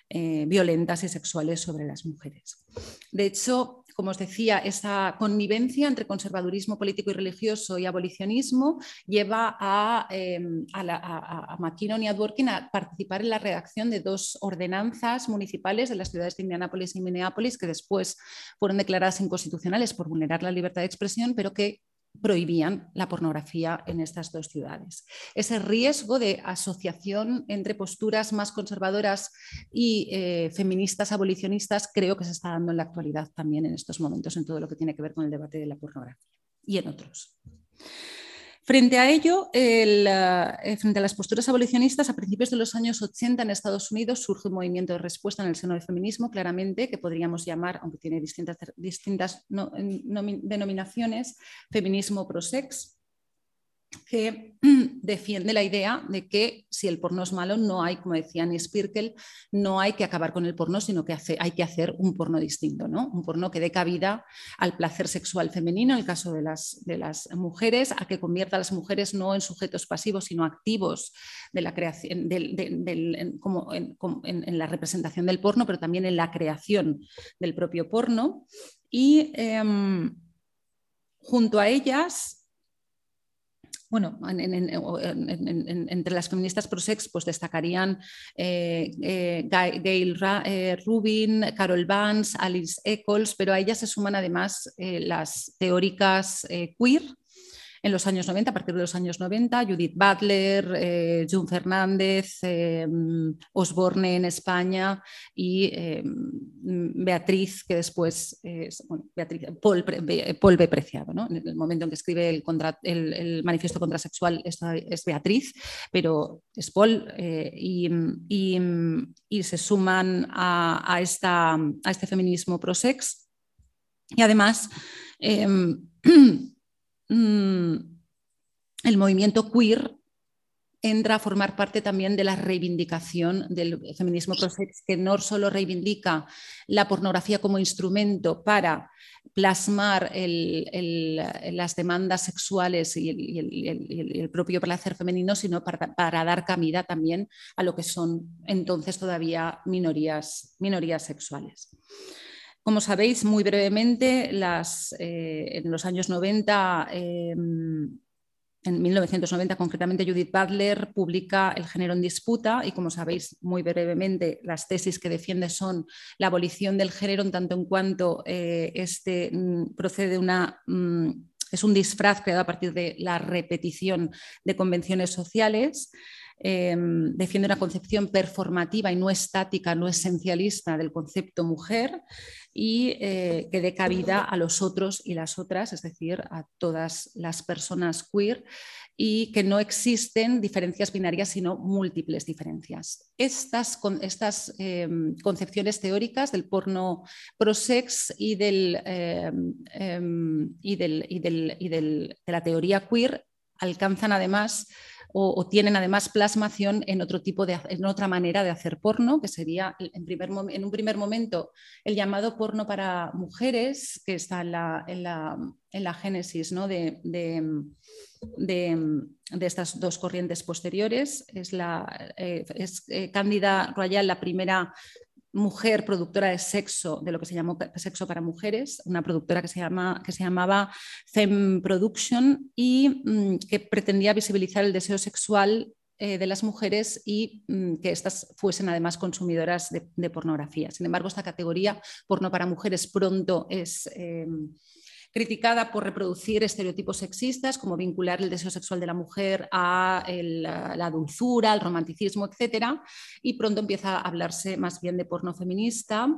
violentas y sexuales sobre las mujeres. De hecho, como os decía, esa connivencia entre conservadurismo político y religioso y abolicionismo lleva a, eh, a, McKinnon y a Dworkin a participar en la redacción de dos ordenanzas municipales de las ciudades de Indianápolis y Minneapolis que después fueron declaradas inconstitucionales por vulnerar la libertad de expresión, pero que prohibían la pornografía en estas dos ciudades. Ese riesgo de asociación entre posturas más conservadoras y eh, feministas abolicionistas creo que se está dando en la actualidad también en estos momentos en todo lo que tiene que ver con el debate de la pornografía y en otros. Frente a ello, eh, frente a las posturas abolicionistas, a principios de los años 80 en Estados Unidos surge un movimiento de respuesta en el seno del feminismo, claramente, que podríamos llamar, aunque tiene distintas, distintas denominaciones, feminismo pro-sex, que defiende la idea de que si el porno es malo, no hay, como decía Spirkel, no hay que acabar con el porno, sino que hay que hacer un porno distinto, ¿no? Un porno que dé cabida al placer sexual femenino, en el caso de las, de las mujeres, a que convierta a las mujeres no en sujetos pasivos, sino activos de la creación, en, como en, la representación del porno, pero también en la creación del propio porno. Y em, junto a ellas bueno, entre las feministas pro-sex pues destacarían eh, eh, Gail eh, Rubin, Carol Vance, Alice Eccles, pero a ellas se suman además las teóricas queer, en los años 90, a partir de los años 90, Judith Butler, eh, June Fernández, eh, Osborne en España y eh, Beatriz, que después es Beatriz, Paul, Paul B. Preciado. ¿no? En el momento en que escribe el, el, manifiesto contrasexual es Beatriz, pero es Paul y, y, se suman a, a, esta, a este feminismo pro-sex. Y además, Mm, el movimiento queer entra a formar parte también de la reivindicación del feminismo prosex, que no solo reivindica la pornografía como instrumento para plasmar las demandas sexuales y el, propio placer femenino, sino para, dar cabida también a lo que son entonces todavía minorías, minorías sexuales. Como sabéis, muy brevemente, eh, en los años 90 em, en 1990 concretamente Judith Butler publica El género en disputa y como sabéis muy brevemente las tesis que defiende son la abolición del género en tanto en cuanto eh, este mm, procede una... Mm, es un disfraz creado a partir de la repetición de convenciones sociales. Em, defiende una concepción performativa y no estática, no esencialista del concepto mujer y eh, que dé cabida a los otros y las otras, es decir, a todas las personas queer y que no existen diferencias binarias, sino múltiples diferencias. Estas, estas em, concepciones teóricas del porno prosex y, del, em, y, del, y, del, y de la teoría queer alcanzan además o, tienen además plasmación en otro tipo de en otra manera de hacer porno, que sería en, primer, en un primer momento el llamado porno para mujeres, que está en la, en la, en la génesis ¿no? de, de, de, estas dos corrientes posteriores. Es, la, eh, es eh, Cándida Royal la primera mujer productora de sexo, de lo que se llamó Sexo para Mujeres, una productora que se, llama, que se llamaba Fem Production y mm, que pretendía visibilizar el deseo sexual eh, de las mujeres y mm, que éstas fuesen además consumidoras de, pornografía. Sin embargo, esta categoría, porno para mujeres, pronto es... Em, criticada por reproducir estereotipos sexistas, como vincular el deseo sexual de la mujer a la dulzura, al romanticismo, etc. Y pronto empieza a hablarse más bien de porno feminista.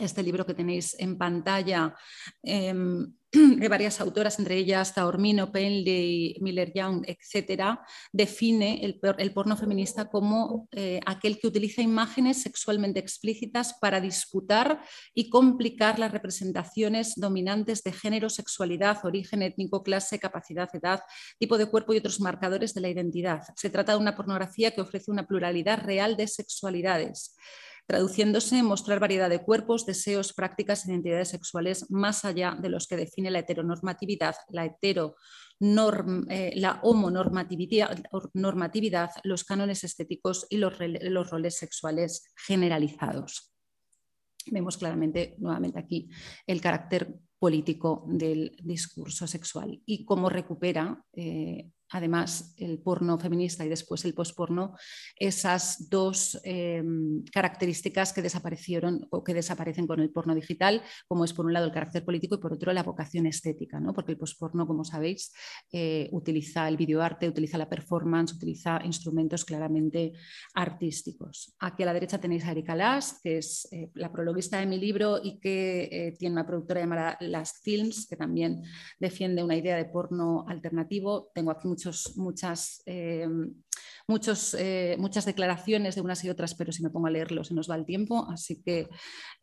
Este libro que tenéis en pantalla em, de varias autoras, entre ellas Taormino, Penley, Miller Young, etcétera, define el, porno feminista como eh, aquel que utiliza imágenes sexualmente explícitas para disputar y complicar las representaciones dominantes de género, sexualidad, origen étnico, clase, capacidad, edad, tipo de cuerpo y otros marcadores de la identidad. Se trata de una pornografía que ofrece una pluralidad real de sexualidades traduciéndose mostrar variedad de cuerpos, deseos, prácticas e identidades sexuales más allá de los que define la heteronormatividad, la hetero eh, la homonormatividad, los cánones estéticos y los, los roles sexuales generalizados. Vemos claramente nuevamente aquí el carácter político del discurso sexual y cómo recupera eh, además el porno feminista y después el posporno, esas dos em, características que desaparecieron o que desaparecen con el porno digital, como es por un lado el carácter político y por otro la vocación estética, ¿no? porque el posporno, como sabéis, eh, utiliza el videoarte, utiliza la performance, utiliza instrumentos claramente artísticos. Aquí a la derecha tenéis a Erika Last, que es eh, la prologuista de mi libro y que eh, tiene una productora llamada Last Films, que también defiende una idea de porno alternativo. Tengo aquí muchas, eh, muchos, eh, muchas declaraciones de unas y otras, pero si me pongo a leerlo se nos va el tiempo, así que,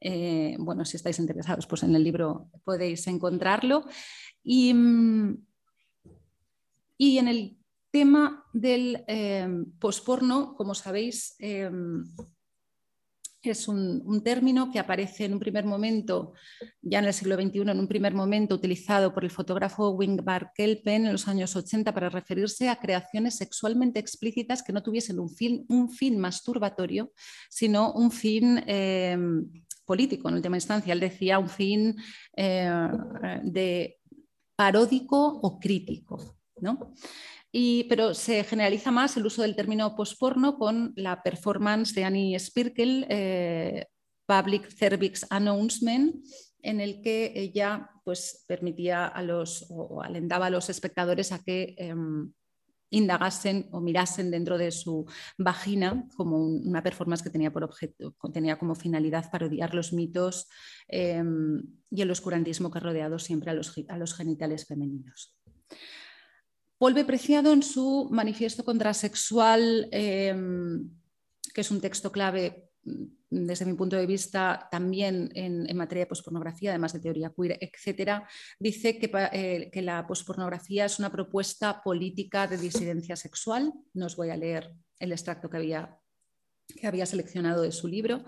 eh, bueno, si estáis interesados, pues en el libro podéis encontrarlo. Y, y en el tema del posporno, como sabéis, es un, término que aparece en un primer momento, ya en el siglo XXI, en un primer momento utilizado por el fotógrafo Wingbar Kelpen en los años 80 para referirse a creaciones sexualmente explícitas que no tuviesen un fin, masturbatorio, sino un fin eh, político en última instancia. Él decía un fin eh, de paródico o crítico. ¿no? Pero se generaliza más el uso del término posporno con la performance de Annie Spirkel, eh, Public Cervix Announcement, en el que ella pues, permitía a los, o alentaba a los espectadores a que em, indagasen o mirasen dentro de su vagina como una performance que tenía por objeto, tenía como finalidad parodiar los mitos em, y el oscurantismo que ha rodeado siempre a los genitales femeninos. Polve Preciado en su manifiesto contrasexual, em, que es un texto clave mm, desde mi punto de vista también en, materia de pospornografía, además de teoría queer, etcétera, dice que, eh, que, la pospornografía es una propuesta política de disidencia sexual. No os voy a leer el extracto que había, que había seleccionado de su libro.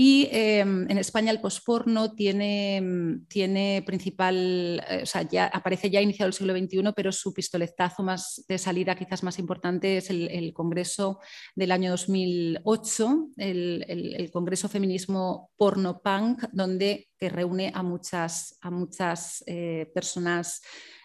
Y em, en España el posporno tiene, tiene principal, eh, o sea, ya aparece ya iniciado el siglo XXI, pero su pistoletazo más de salida quizás más importante es el, Congreso del año 2008, el, el, Congreso Feminismo Porno Punk, donde que reúne a muchas, a muchas eh, personas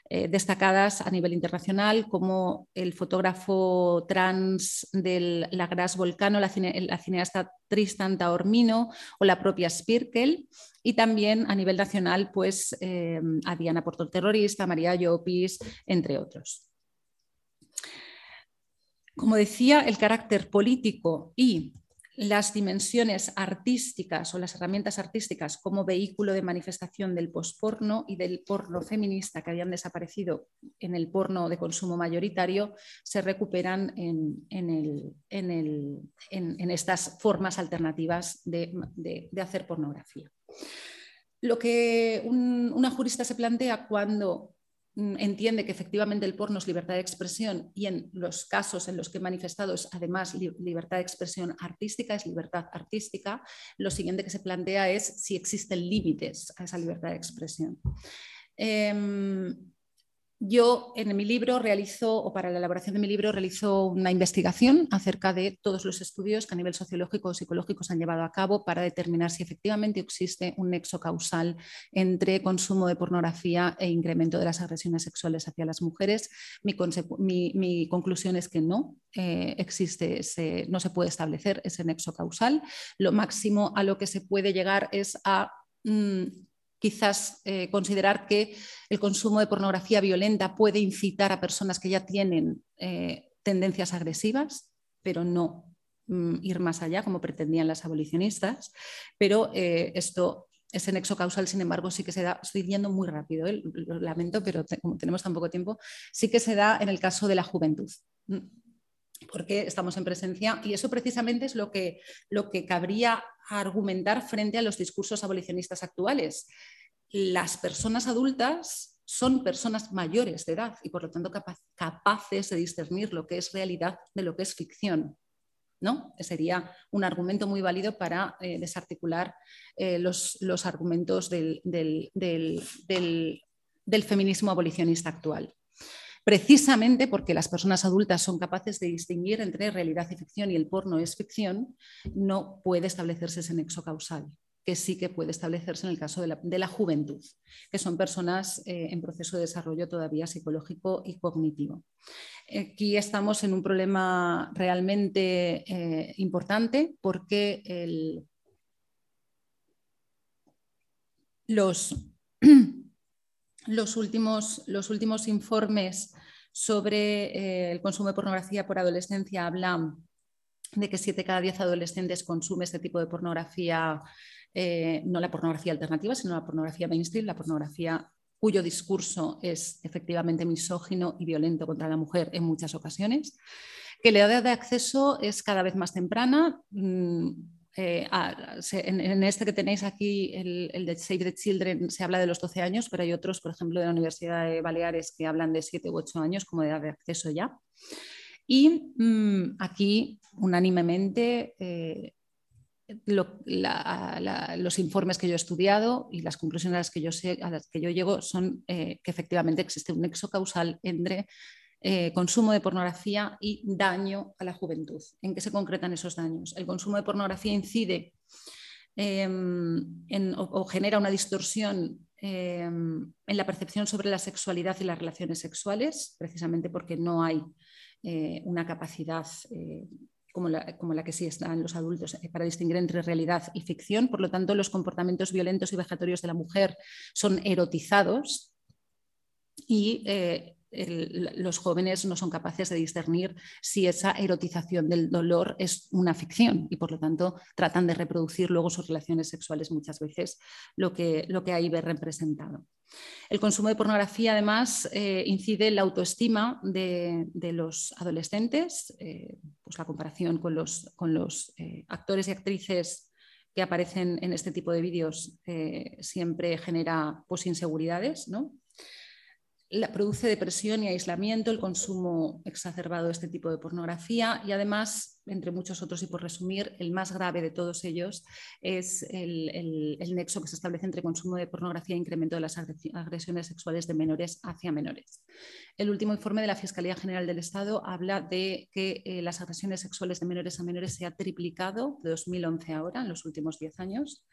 eh, destacadas a nivel internacional, como el fotógrafo trans del Lagras Volcano, la, cineasta Tristan Taormino o la propia Spirkel, y también a nivel nacional pues, eh, a Diana Porto Terrorista, María Llopis, entre otros. Como decía, el carácter político y las dimensiones artísticas o las herramientas artísticas como vehículo de manifestación del posporno y del porno feminista que habían desaparecido en el porno de consumo mayoritario se recuperan en, estas formas alternativas de, hacer pornografía. Lo que una jurista se plantea cuando entiende que efectivamente el porno es libertad de expresión y en los casos en los que he manifestado es además libertad de expresión artística, es libertad artística, lo siguiente que se plantea es si existen límites a esa libertad de expresión. Em, yo en mi libro realizo, o para la elaboración de mi libro, realizo una investigación acerca de todos los estudios que a nivel sociológico o psicológico se han llevado a cabo para determinar si efectivamente existe un nexo causal entre consumo de pornografía e incremento de las agresiones sexuales hacia las mujeres. Mi, conclusión es que no eh, existe, ese, no se puede establecer ese nexo causal. Lo máximo a lo que se puede llegar es a... Mm, quizás eh, considerar que el consumo de pornografía violenta puede incitar a personas que ya tienen eh, tendencias agresivas, pero no mm, ir más allá como pretendían las abolicionistas. Pero eh, esto, ese nexo causal, sin embargo, sí que se da, estoy yendo muy rápido, lo lamento, pero como tenemos tan poco tiempo, sí que se da en el caso de la juventud porque estamos en presencia y eso precisamente es lo que, lo que cabría argumentar frente a los discursos abolicionistas actuales. Las personas adultas son personas mayores de edad y por lo tanto capaces de discernir lo que es realidad de lo que es ficción. ¿no? Sería un argumento muy válido para eh, desarticular eh, los, argumentos del feminismo abolicionista actual precisamente porque las personas adultas son capaces de distinguir entre realidad y ficción y el porno es ficción, no puede establecerse ese nexo causal que sí que puede establecerse en el caso de la, juventud, que son personas eh, en proceso de desarrollo todavía psicológico y cognitivo. Aquí estamos en un problema realmente eh, importante porque los los últimos, informes sobre eh, el consumo de pornografía por adolescencia hablan de que 7 cada 10 adolescentes consumen este tipo de pornografía, eh, no la pornografía alternativa, sino la pornografía mainstream, la pornografía cuyo discurso es efectivamente misógino y violento contra la mujer en muchas ocasiones, que la edad de acceso es cada vez más temprana. Mm, eh, en, este que tenéis aquí, el, de Save the Children, se habla de los 12 años, pero hay otros, por ejemplo, de la Universidad de Baleares que hablan de 7 u 8 años como edad de acceso ya. Y mm, aquí, unánimemente, eh, los informes que yo he estudiado y las conclusiones a las que yo, sé, a las que yo llego son eh, que efectivamente existe un nexo causal entre eh, consumo de pornografía y daño a la juventud. ¿En qué se concretan esos daños? El consumo de pornografía incide em, o, genera una distorsión em, en la percepción sobre la sexualidad y las relaciones sexuales, precisamente porque no hay eh, una capacidad eh, como la, que sí está en los adultos para distinguir entre realidad y ficción. Por lo tanto, los comportamientos violentos y vejatorios de la mujer son erotizados y los jóvenes no son capaces de discernir si esa erotización del dolor es una ficción y por lo tanto tratan de reproducir luego sus relaciones sexuales muchas veces lo que, lo que ahí ve representado. El consumo de pornografía además eh, incide en la autoestima de, los adolescentes, eh, pues la comparación con los, eh, actores y actrices que aparecen en este tipo de vídeos siempre genera pues, inseguridades, ¿no? Produce depresión y aislamiento, el consumo exacerbado de este tipo de pornografía y además, entre muchos otros y por resumir, el más grave de todos ellos es el, nexo que se establece entre consumo de pornografía e incremento de las agresiones sexuales de menores hacia menores. El último informe de la Fiscalía General del Estado habla de que eh, las agresiones sexuales de menores a menores se ha triplicado de 2011 a ahora, en los últimos 10 años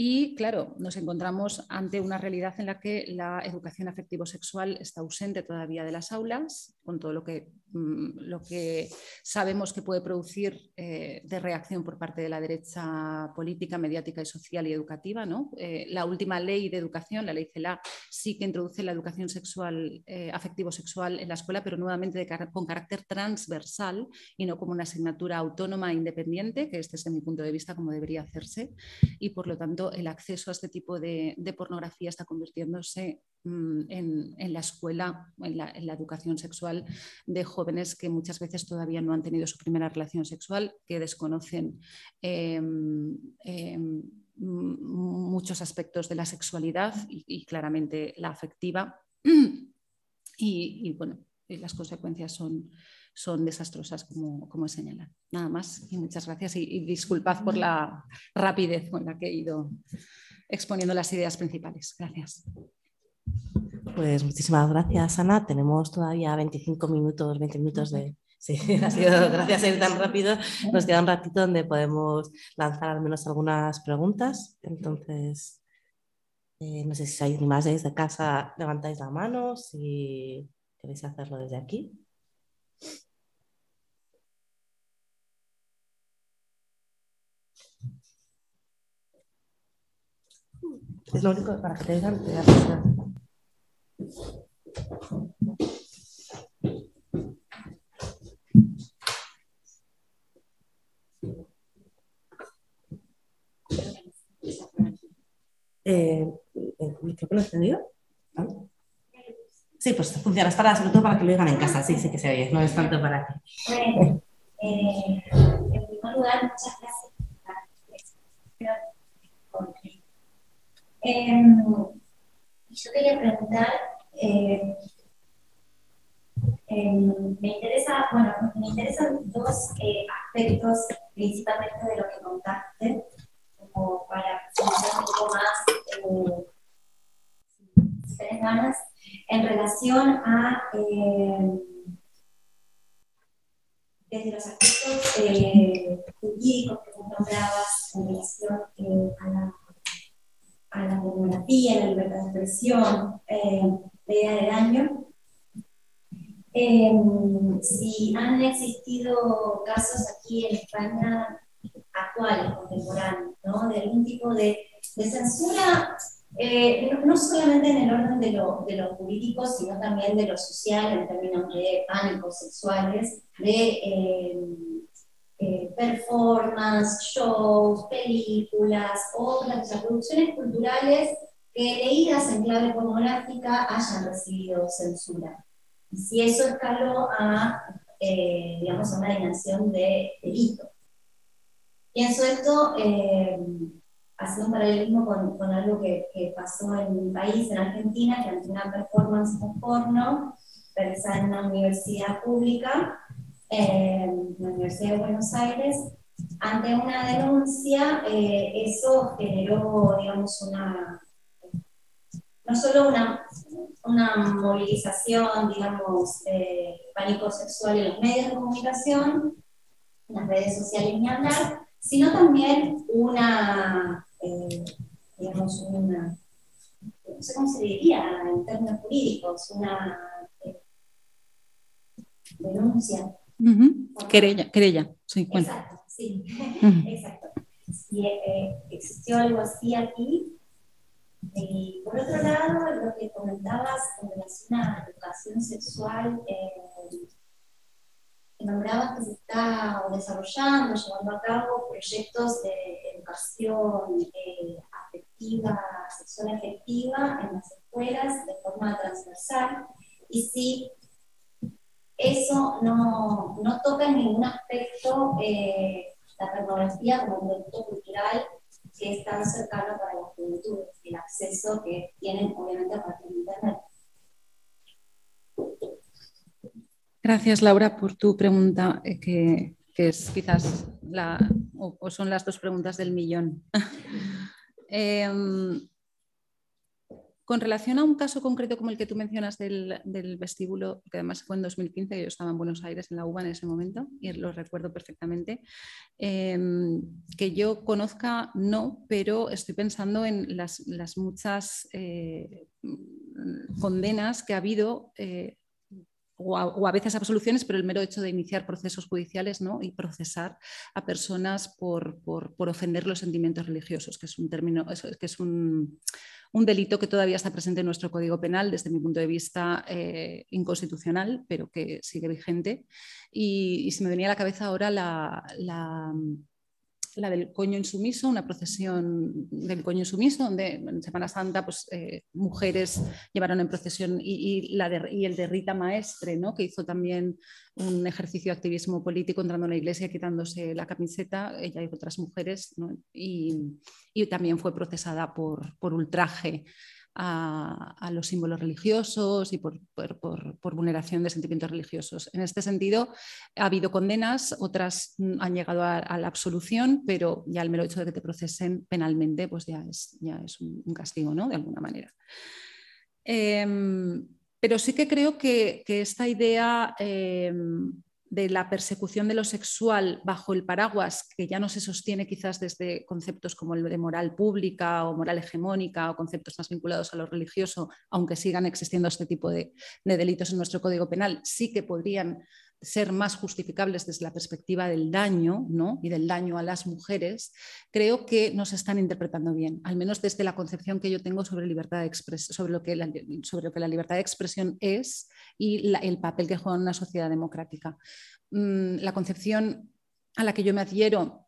Y claro, nos encontramos ante una realidad en la que la educación afectivo-sexual está ausente todavía de las aulas, con todo lo que, lo que sabemos que puede producir eh, de reacción por parte de la derecha política, mediática y social y educativa. ¿no? Eh, la última ley de educación, la ley CELA, sí que introduce la educación sexual, eh, afectivo-sexual en la escuela, pero nuevamente con carácter transversal y no como una asignatura autónoma e independiente, que este es mi punto de vista como debería hacerse. Y por lo tanto, el acceso a este tipo de, pornografía está convirtiéndose mm, en, la escuela, en la, educación sexual de jóvenes que muchas veces todavía no han tenido su primera relación sexual, que desconocen em, em, muchos aspectos de la sexualidad y, claramente la afectiva. Y, bueno, las consecuencias son, son desastrosas, como, como señalan. Nada más y muchas gracias y, disculpad por la rapidez con la que he ido exponiendo las ideas principales. Gracias. Pues muchísimas gracias, Ana. Tenemos todavía 25 minutos, 20 minutos de... Sí, ha sido gracias a ir tan rápido. Nos queda un ratito donde podemos lanzar al menos algunas preguntas. Entonces, eh, no sé si hay más desde casa, levantáis la mano, si queréis hacerlo desde aquí. Es lo único para que te digan eh, ¿El micrófono encendido? ¿No? Sí, pues funciona, es para, sobre todo para que lo digan en casa, sí, sí que se oye, no es tanto para aquí. Bueno, eh, en primer lugar, muchas gracias Eh, yo quería preguntar, eh, em, me interesa, bueno, me interesan dos eh, aspectos principalmente de lo que contaste, como para conocer un poco más, si tenés ganas, en relación a em, desde los aspectos jurídicos que tú nombrabas en relación a la a la pornografía, la libertad de expresión, eh, idea del año. Eh, si han existido casos aquí en España actuales, contemporáneos, ¿no? de algún tipo de, de censura, eh, no, solamente en el orden de lo, de lo, jurídico, sino también de lo social, en términos de pánicos sexuales, de eh, performance, shows, películas, obras, o producciones culturales que leídas en clave pornográfica hayan recibido censura. Y si eso escaló a, eh, digamos, a una dimensión de delito. Pienso esto eh, haciendo un paralelismo con, con algo que, que, pasó en mi país, en Argentina, que ante una performance con porno, realizada en una universidad pública, en la Universidad de Buenos Aires, ante una denuncia, eh, eso generó, digamos, una, no solo una, una movilización, digamos, de pánico sexual en los medios de comunicación, en las redes sociales ni hablar, sino también una, eh, digamos, una, no sé cómo se diría en términos jurídicos, una eh, denuncia Querella, querella, sí. Exacto, sí, exacto. Sí, eh, existió algo así aquí. Y por otro lado, lo que comentabas en relación a la educación sexual, eh, nombrabas que se está desarrollando, llevando a cabo proyectos de educación eh, afectiva, sexual afectiva en las escuelas de forma transversal. Y sí, eso no, no toca en ningún aspecto eh, la tecnología como un producto cultural que es tan cercano para la juventud, el acceso que tienen obviamente a partir de Internet. Gracias, Laura, por tu pregunta, eh, que, que, es quizás la, o, son las dos preguntas del millón. eh, Con relación a un caso concreto como el que tú mencionas del, vestíbulo, que además fue en 2015, yo estaba en Buenos Aires, en la UBA en ese momento, y lo recuerdo perfectamente, em, que yo conozca, no, pero estoy pensando en las, muchas eh, condenas que ha habido eh, o a, veces absoluciones, pero el mero hecho de iniciar procesos judiciales ¿no? y procesar a personas por, ofender los sentimientos religiosos, que es un término, que es un, delito que todavía está presente en nuestro Código Penal, desde mi punto de vista eh, inconstitucional, pero que sigue vigente. Y, se me venía a la cabeza ahora la del coño insumiso, una procesión del coño insumiso, donde en Semana Santa pues, eh, mujeres llevaron en procesión y, la y, el de Rita Maestre, ¿no? que hizo también un ejercicio de activismo político entrando en la iglesia, quitándose la camiseta, ella y otras mujeres, y, también fue procesada por, por ultraje a, los símbolos religiosos y por, vulneración de sentimientos religiosos. En este sentido, ha habido condenas, otras han llegado a, la absolución, pero ya el mero hecho de que te procesen penalmente, pues ya es, ya es un, castigo, ¿no? De alguna manera. Em, pero sí que creo que, esta idea em, de la persecución de lo sexual bajo el paraguas, que ya no se sostiene quizás desde conceptos como el de moral pública o moral hegemónica o conceptos más vinculados a lo religioso, aunque sigan existiendo este tipo de, de delitos en nuestro Código Penal, sí que podrían ser más justificables desde la perspectiva del daño ¿no? y del daño a las mujeres, creo que no se están interpretando bien, al menos desde la concepción que yo tengo sobre, libertad de sobre, lo, que la, sobre lo que la libertad de expresión es y el papel que juega en una sociedad democrática. Mm, la concepción a la que yo me adhiero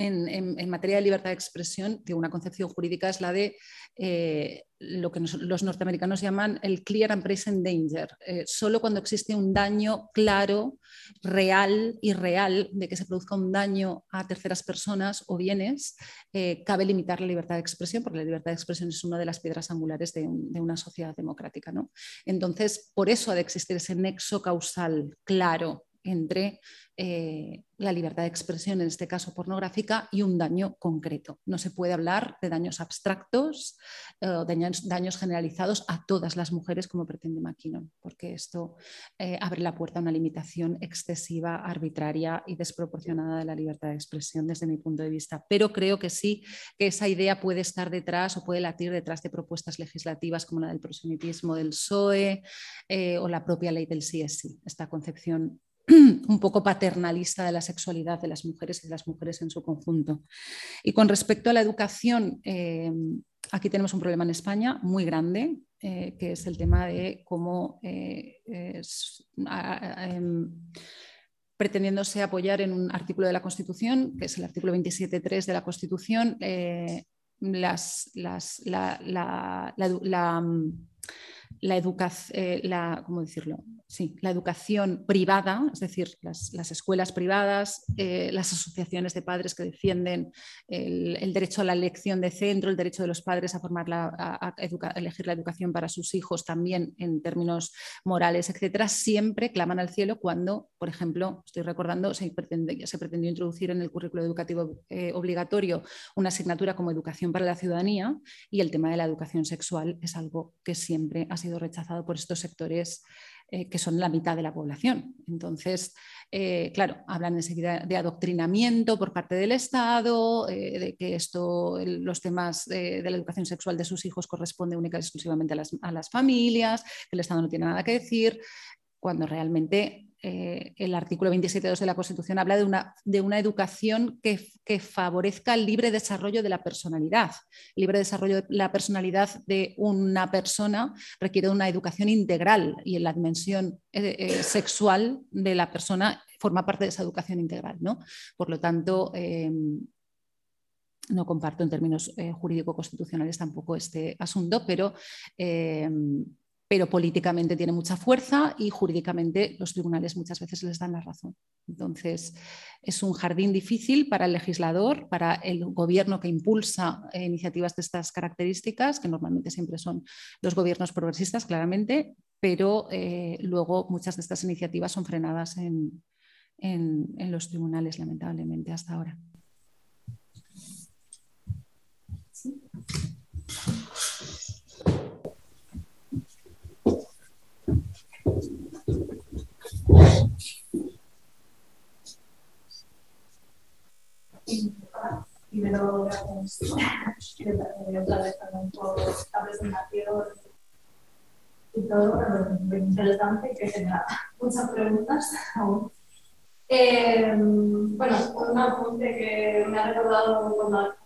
en, materia de libertad de expresión, que una concepción jurídica es la de eh, lo que los norteamericanos llaman el clear and present danger. Eh, solo cuando existe un daño claro, real y real de que se produzca un daño a terceras personas o bienes, eh, cabe limitar la libertad de expresión, porque la libertad de expresión es una de las piedras angulares de, de una sociedad democrática. ¿no? Entonces, por eso ha de existir ese nexo causal claro entre eh, la libertad de expresión, en este caso pornográfica, y un daño concreto. No se puede hablar de daños abstractos eh, o daños, generalizados a todas las mujeres como pretende McKinnon, porque esto eh, abre la puerta a una limitación excesiva, arbitraria y desproporcionada de la libertad de expresión desde mi punto de vista. Pero creo que sí, que esa idea puede estar detrás o puede latir detrás de propuestas legislativas como la del prosenitismo del PSOE o la propia ley del CSI, esta concepción un poco paternalista de la sexualidad de las mujeres y de las mujeres en su conjunto. Y con respecto a la educación, eh, aquí tenemos un problema en España muy grande, eh, que es el tema de cómo eh, em, pretendiéndose apoyar en un artículo de la Constitución, que es el artículo 27.3 de la Constitución, la, la, la la educación, eh, la, ¿cómo decirlo? Sí, la educación privada, es decir, las, escuelas privadas, eh, las asociaciones de padres que defienden el, derecho a la elección de centro, el derecho de los padres a, formar a, elegir la educación para sus hijos también en términos morales, etcétera, siempre claman al cielo cuando, por ejemplo, estoy recordando, se, pretende, se pretendió introducir en el currículo educativo eh, obligatorio una asignatura como educación para la ciudadanía y el tema de la educación sexual es algo que siempre ha sido rechazado por estos sectores eh, que son la mitad de la población. Entonces, eh, claro, hablan enseguida de adoctrinamiento por parte del Estado, eh, de que esto, los temas de, la educación sexual de sus hijos corresponde única y exclusivamente a las, a las familias, que el Estado no tiene nada que decir, cuando realmente eh, el artículo 27.2 de la Constitución habla de una, de una educación que, favorezca el libre desarrollo de la personalidad. El libre desarrollo de la personalidad de una persona requiere una educación integral y la dimensión eh, eh, sexual de la persona forma parte de esa educación integral. ¿no? Por lo tanto, no comparto en términos jurídico-constitucionales tampoco este asunto, pero pero políticamente tiene mucha fuerza y jurídicamente los tribunales muchas veces les dan la razón. Entonces, es un jardín difícil para el legislador, para el gobierno que impulsa eh, iniciativas de estas características, que normalmente siempre son los gobiernos progresistas, claramente, pero eh, luego muchas de estas iniciativas son frenadas en, en los tribunales, lamentablemente, hasta ahora. Primero, gracias también por la presentación y todo lo interesante que genera muchas preguntas aún. Eh, bueno, un apunte que me ha recordado cuando ha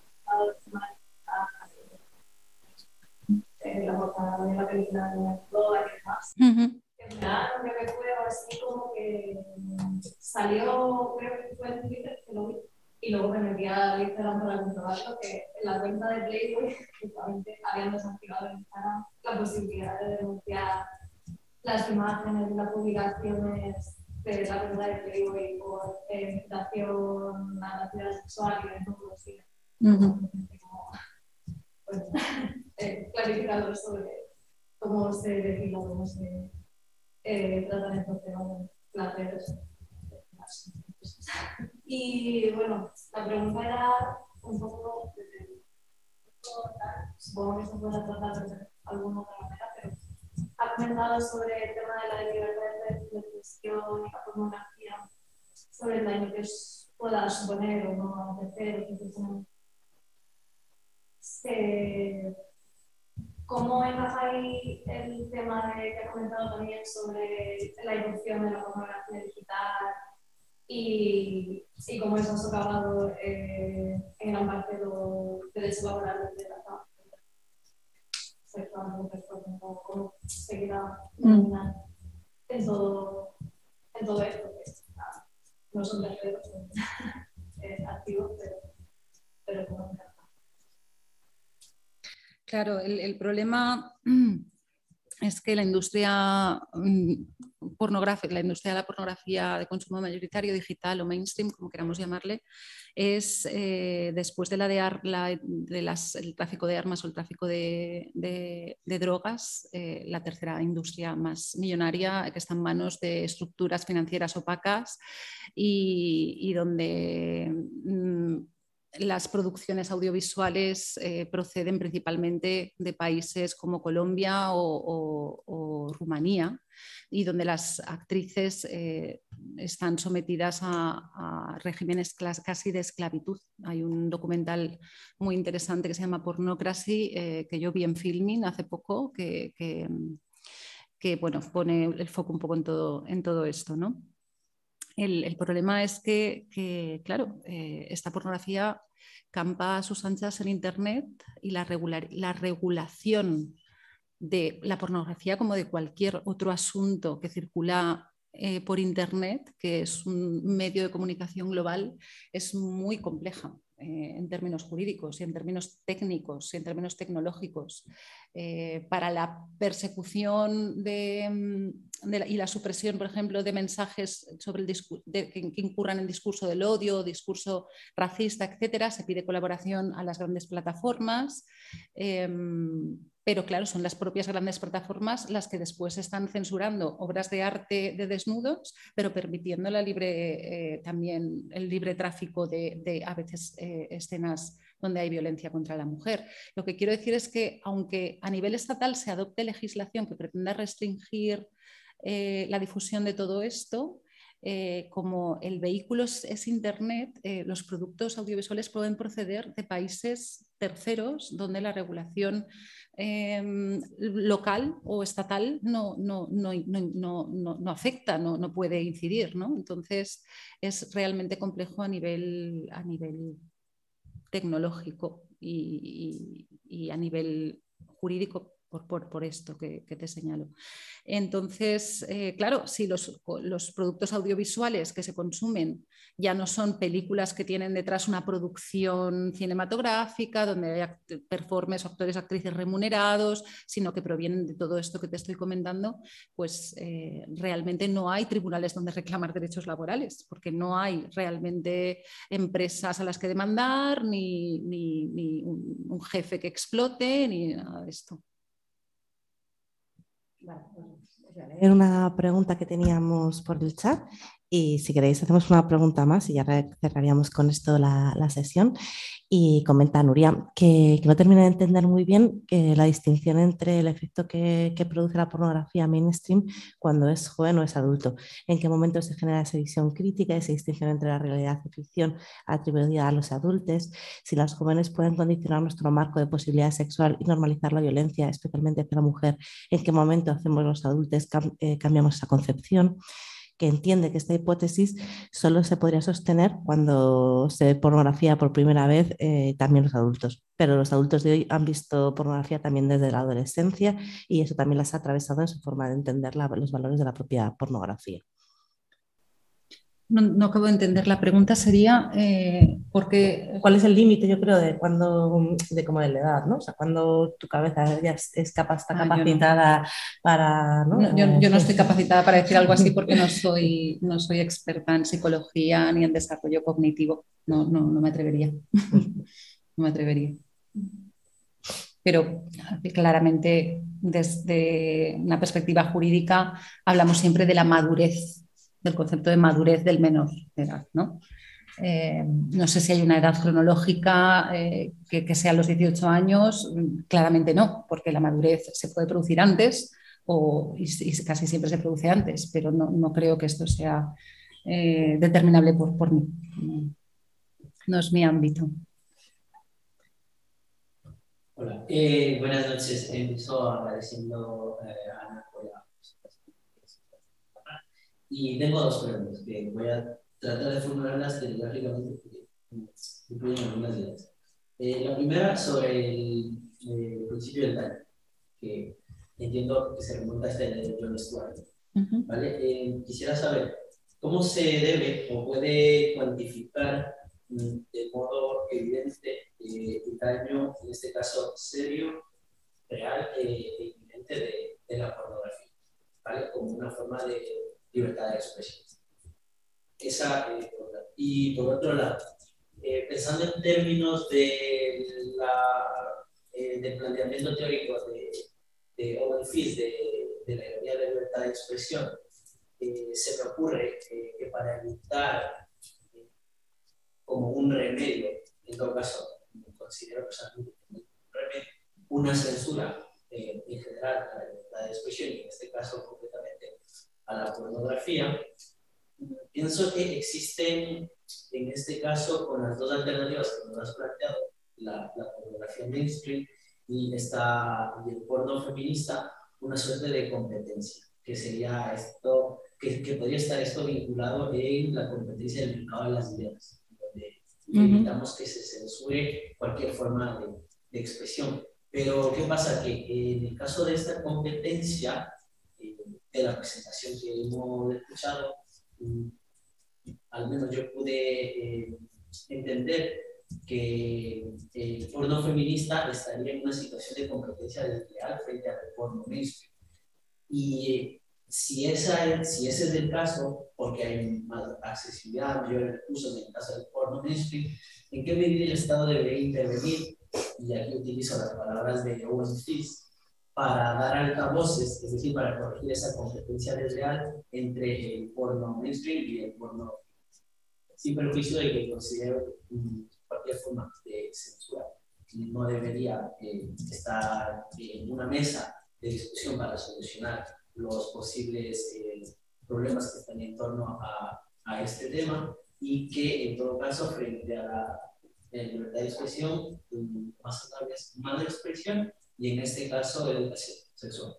eh, la portada de la película de Alcoba y demás. Que fue Twitter que lo vi, y luego me metí a Instagram para comprobarlo, que en la cuenta de Playboy justamente habían desactivado en Instagram la posibilidad de denunciar las imágenes las publicaciones de la cuenta de Playboy por eh, incitación a la actividad sexual y de. Uh -huh. bueno, eh, clarificador sobre cómo se define, cómo se eh, tratan estos temas de placer. Y bueno, la pregunta era un poco, supongo que se puede tratar de alguna otra manera, pero ha comentado sobre el tema de la libertad de expresión y la pornografía, sobre el daño que pueda suponer o no a terceros, eh, ¿Cómo encaja ahí el tema de, que has comentado también sobre la irrupción de la pornografía digital y, y cómo eso ha socavado eh, en gran parte lo, de derechos laborales de la sexualmente, cómo se queda mm. en, todo, en todo esto, que no son terceros, eh, activos, pero, pero cómo Claro, el, problema es que la industria mm, pornográfica, la industria de la pornografía de consumo mayoritario, digital o mainstream, como queramos llamarle, es eh, después de la de, las, el tráfico de armas o el tráfico de, drogas, eh, la tercera industria más millonaria que está en manos de estructuras financieras opacas y, donde mm, las producciones audiovisuales eh, proceden principalmente de países como Colombia o, Rumanía y donde las actrices eh, están sometidas a, regímenes casi de esclavitud. Hay un documental muy interesante que se llama Pornocracy eh, que yo vi en Filming hace poco que, bueno, pone el foco un poco en todo, en todo esto. ¿no? El, problema es que, claro, eh, esta pornografía campa a sus anchas en Internet y la, la regulación de la pornografía como de cualquier otro asunto que circula eh, por Internet, que es un medio de comunicación global, es muy compleja. Eh, en términos jurídicos y en términos técnicos y en términos tecnológicos eh, para la persecución mm, y la supresión, por ejemplo, de mensajes sobre el que, incurran en discurso del odio, discurso racista, etcétera, se pide colaboración a las grandes plataformas. Em, pero claro, son las propias grandes plataformas las que después están censurando obras de arte de desnudos, pero permitiendo eh, también el libre tráfico de, a veces eh, escenas donde hay violencia contra la mujer. Lo que quiero decir es que aunque a nivel estatal se adopte legislación que pretenda restringir eh, la difusión de todo esto, como el vehículo es, Internet, los productos audiovisuales pueden proceder de países terceros donde la regulación em, local o estatal no, no, no, afecta, no, puede incidir. Entonces es realmente complejo a nivel, a nivel tecnológico y, y a nivel jurídico por, esto que, te señalo. Entonces, eh, claro, si los, productos audiovisuales que se consumen ya no son películas que tienen detrás una producción cinematográfica, donde hay performers, actores, actrices remunerados, sino que provienen de todo esto que te estoy comentando, pues eh, realmente no hay tribunales donde reclamar derechos laborales, porque no hay realmente empresas a las que demandar, ni, ni un jefe que explote, ni nada de esto. Vale, pues una pregunta que teníamos por el chat Y si queréis, hacemos una pregunta más y ya cerraríamos con esto la, la sesión. Y comenta Nuria que, no termina de entender muy bien que la distinción entre el efecto que, que, produce la pornografía mainstream cuando es joven o es adulto. En qué momento se genera esa visión crítica, esa distinción entre la realidad y ficción atribuida a los adultos. Si las jóvenes pueden condicionar nuestro marco de posibilidad sexual y normalizar la violencia, especialmente hacia la mujer. En qué momento hacemos los adultos, eh, cambiamos esa concepción que entiende que esta hipótesis solo se podría sostener cuando se ve pornografía por primera vez eh, también los adultos. Pero los adultos de hoy han visto pornografía también desde la adolescencia y eso también las ha atravesado en su forma de entender los valores de la propia pornografía no, acabo de entender. La pregunta sería, eh, ¿cuál es el límite, yo creo, de cuando, de como de la edad, ¿no? O sea, cuando tu cabeza ya es capaz, está ah, capacitada para... yo, no estoy capacitada para decir algo así porque no soy, no soy experta en psicología ni en desarrollo cognitivo. No, no, no me atrevería. no me atrevería. Pero claramente desde una perspectiva jurídica hablamos siempre de la madurez del concepto de madurez del menor de edad. ¿no? Eh, no sé si hay una edad cronológica eh, que, sea los 18 años, claramente no, porque la madurez se puede producir antes o, y, casi siempre se produce antes, pero no, creo que esto sea eh, determinable por, por mí. No es mi ámbito. Hola, buenas noches. Empiezo agradeciendo a Ana y tengo dos preguntas que voy a tratar de formularlas telegráficamente porque incluyen algunas ideas. Eh, la primera sobre el, eh, principio del daño, que entiendo que se remonta a este de John Stuart. ¿vale? Eh, quisiera saber cómo se debe o puede cuantificar mm, de modo evidente el daño, en este caso serio, real e evidente de, de la pornografía, ¿vale? como una forma de libertad de expresión. Esa, eh, y por otro lado, eh, pensando en términos de la, eh, del planteamiento teórico de, de Owen Fils de, de, la teoría de libertad de expresión, se me ocurre que para evitar como un remedio, en todo caso, considero personalmente un remedio, una censura en general a la libertad de expresión, y en este caso concretamente a la pornografía, pienso que existen, en este caso, con las dos alternativas que nos has planteado, la, pornografía mainstream y, esta, y el porno feminista, una suerte de competencia, que sería esto, que, que, podría estar esto vinculado en la competencia del mercado de las ideas, donde evitamos que se censure cualquier forma de, de expresión. Pero, ¿qué pasa? Que en el caso de esta competencia, de la presentación que hemos escuchado, mm, al menos yo pude eh, entender que el porno feminista estaría en una situación de competencia desleal frente al porno mainstream. Y si, esa si ese es el caso, porque hay más accesibilidad, mayor recursos en el caso del porno mainstream, ¿en qué medida el Estado debería intervenir? Y aquí utilizo las palabras de Owen Fitz, para dar altavoces, es decir, para corregir esa competencia desleal entre el porno mainstream y el porno sin perjuicio de que considero cualquier forma de censura. No debería eh, estar en una mesa de discusión para solucionar los posibles eh, problemas que están en torno a, a, este tema y que en todo caso frente a la eh, libertad de expresión, más otra vez, más de expresión, y en este caso educación sexual.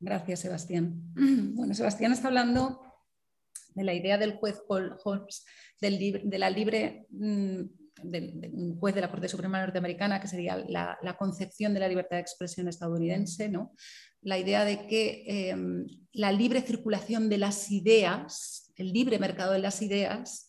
Gracias, Sebastián. Bueno, Sebastián está hablando de la idea del juez Holmes, del, de la libre, mm, del, juez de la Corte Suprema Norteamericana, que sería la, concepción de la libertad de expresión estadounidense, ¿no? la idea de que em, la libre circulación de las ideas, el libre mercado de las ideas,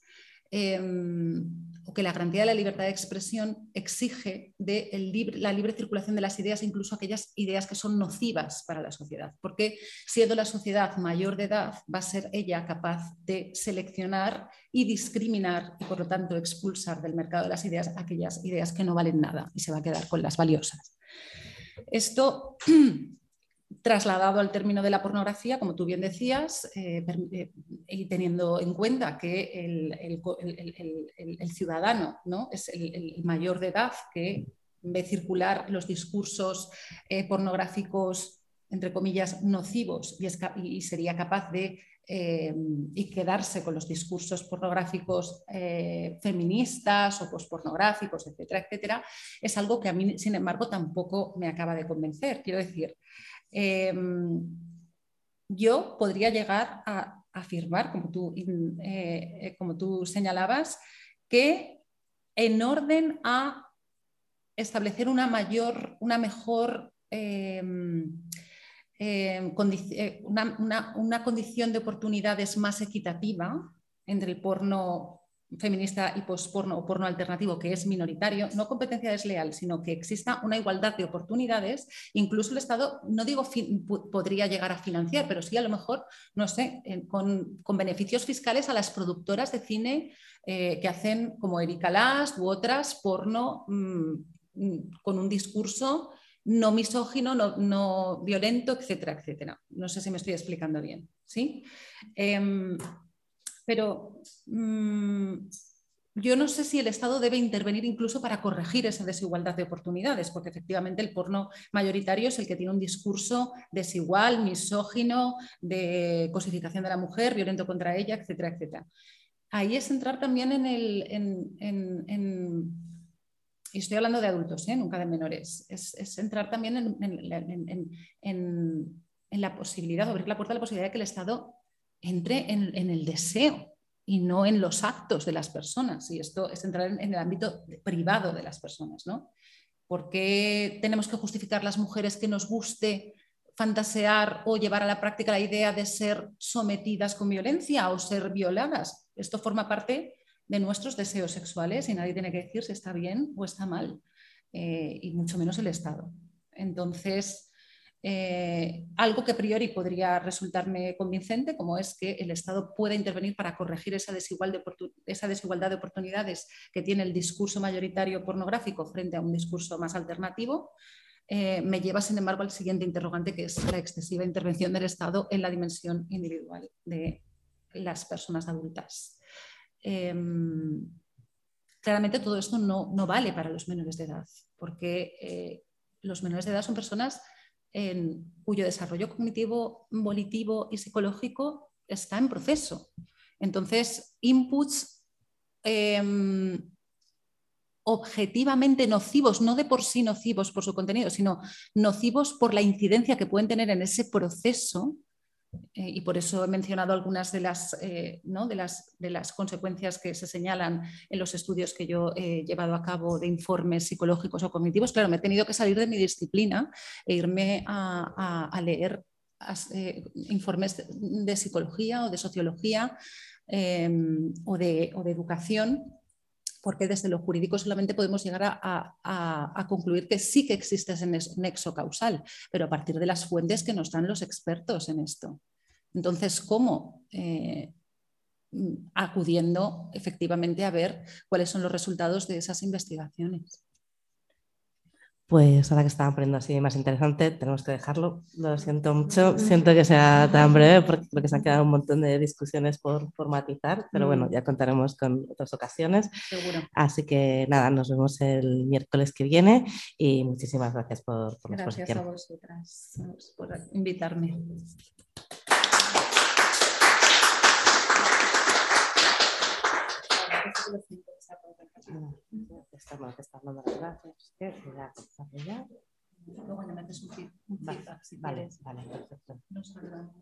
em, o que la garantía de la libertad de expresión exige la libre circulación de las ideas, incluso aquellas ideas que son nocivas para la sociedad. Porque siendo la sociedad mayor de edad, va a ser ella capaz de seleccionar y discriminar y por lo tanto expulsar del mercado de las ideas aquellas ideas que no valen nada y se va a quedar con las valiosas. Esto trasladado al término de la pornografía, como tú bien decías, eh, eh, y teniendo en cuenta que el, ciudadano ¿no? es el, mayor de edad que ve circular los discursos eh, pornográficos, entre comillas, nocivos y, sería capaz de y quedarse con los discursos pornográficos feministas o pospornográficos, etcétera, etcétera, es algo que a mí, sin embargo, tampoco me acaba de convencer. Quiero decir, Em, yo podría llegar a afirmar, como tú, eh, como tú señalabas, que en orden a establecer una mayor, una mejor em, em, eh, una, una, condición de oportunidades más equitativa entre el porno feminista y posporno o porno alternativo que es minoritario, no competencia desleal, sino que exista una igualdad de oportunidades, incluso el Estado, no digo podría llegar a financiar, pero sí a lo mejor, no sé, con, beneficios fiscales a las productoras de cine eh, que hacen como Erika Last u otras porno mm, mm, con un discurso no misógino, no, violento, etcétera, etcétera. No sé si me estoy explicando bien. ¿sí? Em, pero mm, yo no sé si el Estado debe intervenir incluso para corregir esa desigualdad de oportunidades, porque efectivamente el porno mayoritario es el que tiene un discurso desigual, misógino, de cosificación de la mujer, violento contra ella, etcétera, etcétera. Ahí es entrar también en el... y estoy hablando de adultos, ¿eh? nunca de menores, es, entrar también en, la posibilidad, abrir la puerta a la posibilidad de que el Estado entre en, el deseo y no en los actos de las personas. Y esto es entrar en, el ámbito privado de las personas. ¿no? ¿Por qué tenemos que justificar las mujeres que nos guste fantasear o llevar a la práctica la idea de ser sometidas con violencia o ser violadas? Esto forma parte de nuestros deseos sexuales y nadie tiene que decir si está bien o está mal, eh, y mucho menos el Estado. Entonces, eh, algo que a priori podría resultarme convincente, como es que el Estado pueda intervenir para corregir esa, esa desigualdad de oportunidades que tiene el discurso mayoritario pornográfico frente a un discurso más alternativo, eh, me lleva, sin embargo, al siguiente interrogante, que es la excesiva intervención del Estado en la dimensión individual de las personas adultas. Em, claramente todo esto no, vale para los menores de edad, porque eh, los menores de edad son personas en, cuyo desarrollo cognitivo, volitivo y psicológico está en proceso. Entonces, inputs em, objetivamente nocivos, no de por sí nocivos por su contenido, sino nocivos por la incidencia que pueden tener en ese proceso, eh, y por eso he mencionado algunas de las, eh, de, las, de las, consecuencias que se señalan en los estudios que yo he llevado a cabo de informes psicológicos o cognitivos. Claro, me he tenido que salir de mi disciplina e irme a, leer eh, informes de, psicología o de sociología em, o, de, o, de, educación porque desde lo jurídico solamente podemos llegar a, a, concluir que sí que existe ese nexo causal, pero a partir de las fuentes que nos dan los expertos en esto. Entonces, ¿cómo? Eh, acudiendo efectivamente a ver cuáles son los resultados de esas investigaciones. Pues ahora que estaba poniendo así más interesante, tenemos que dejarlo. Lo siento mucho. Siento que sea tan breve porque, se han quedado un montón de discusiones por, formatizar, pero bueno, mm. ya contaremos con otras ocasiones. Seguro. Así que nada, nos vemos el miércoles que viene y muchísimas gracias por, por la exposición. Gracias a vosotras por invitarme. Estamos, estamos dando las gracias. Luego le metes un feedback vale, Vale, perfecto. Nos saludamos.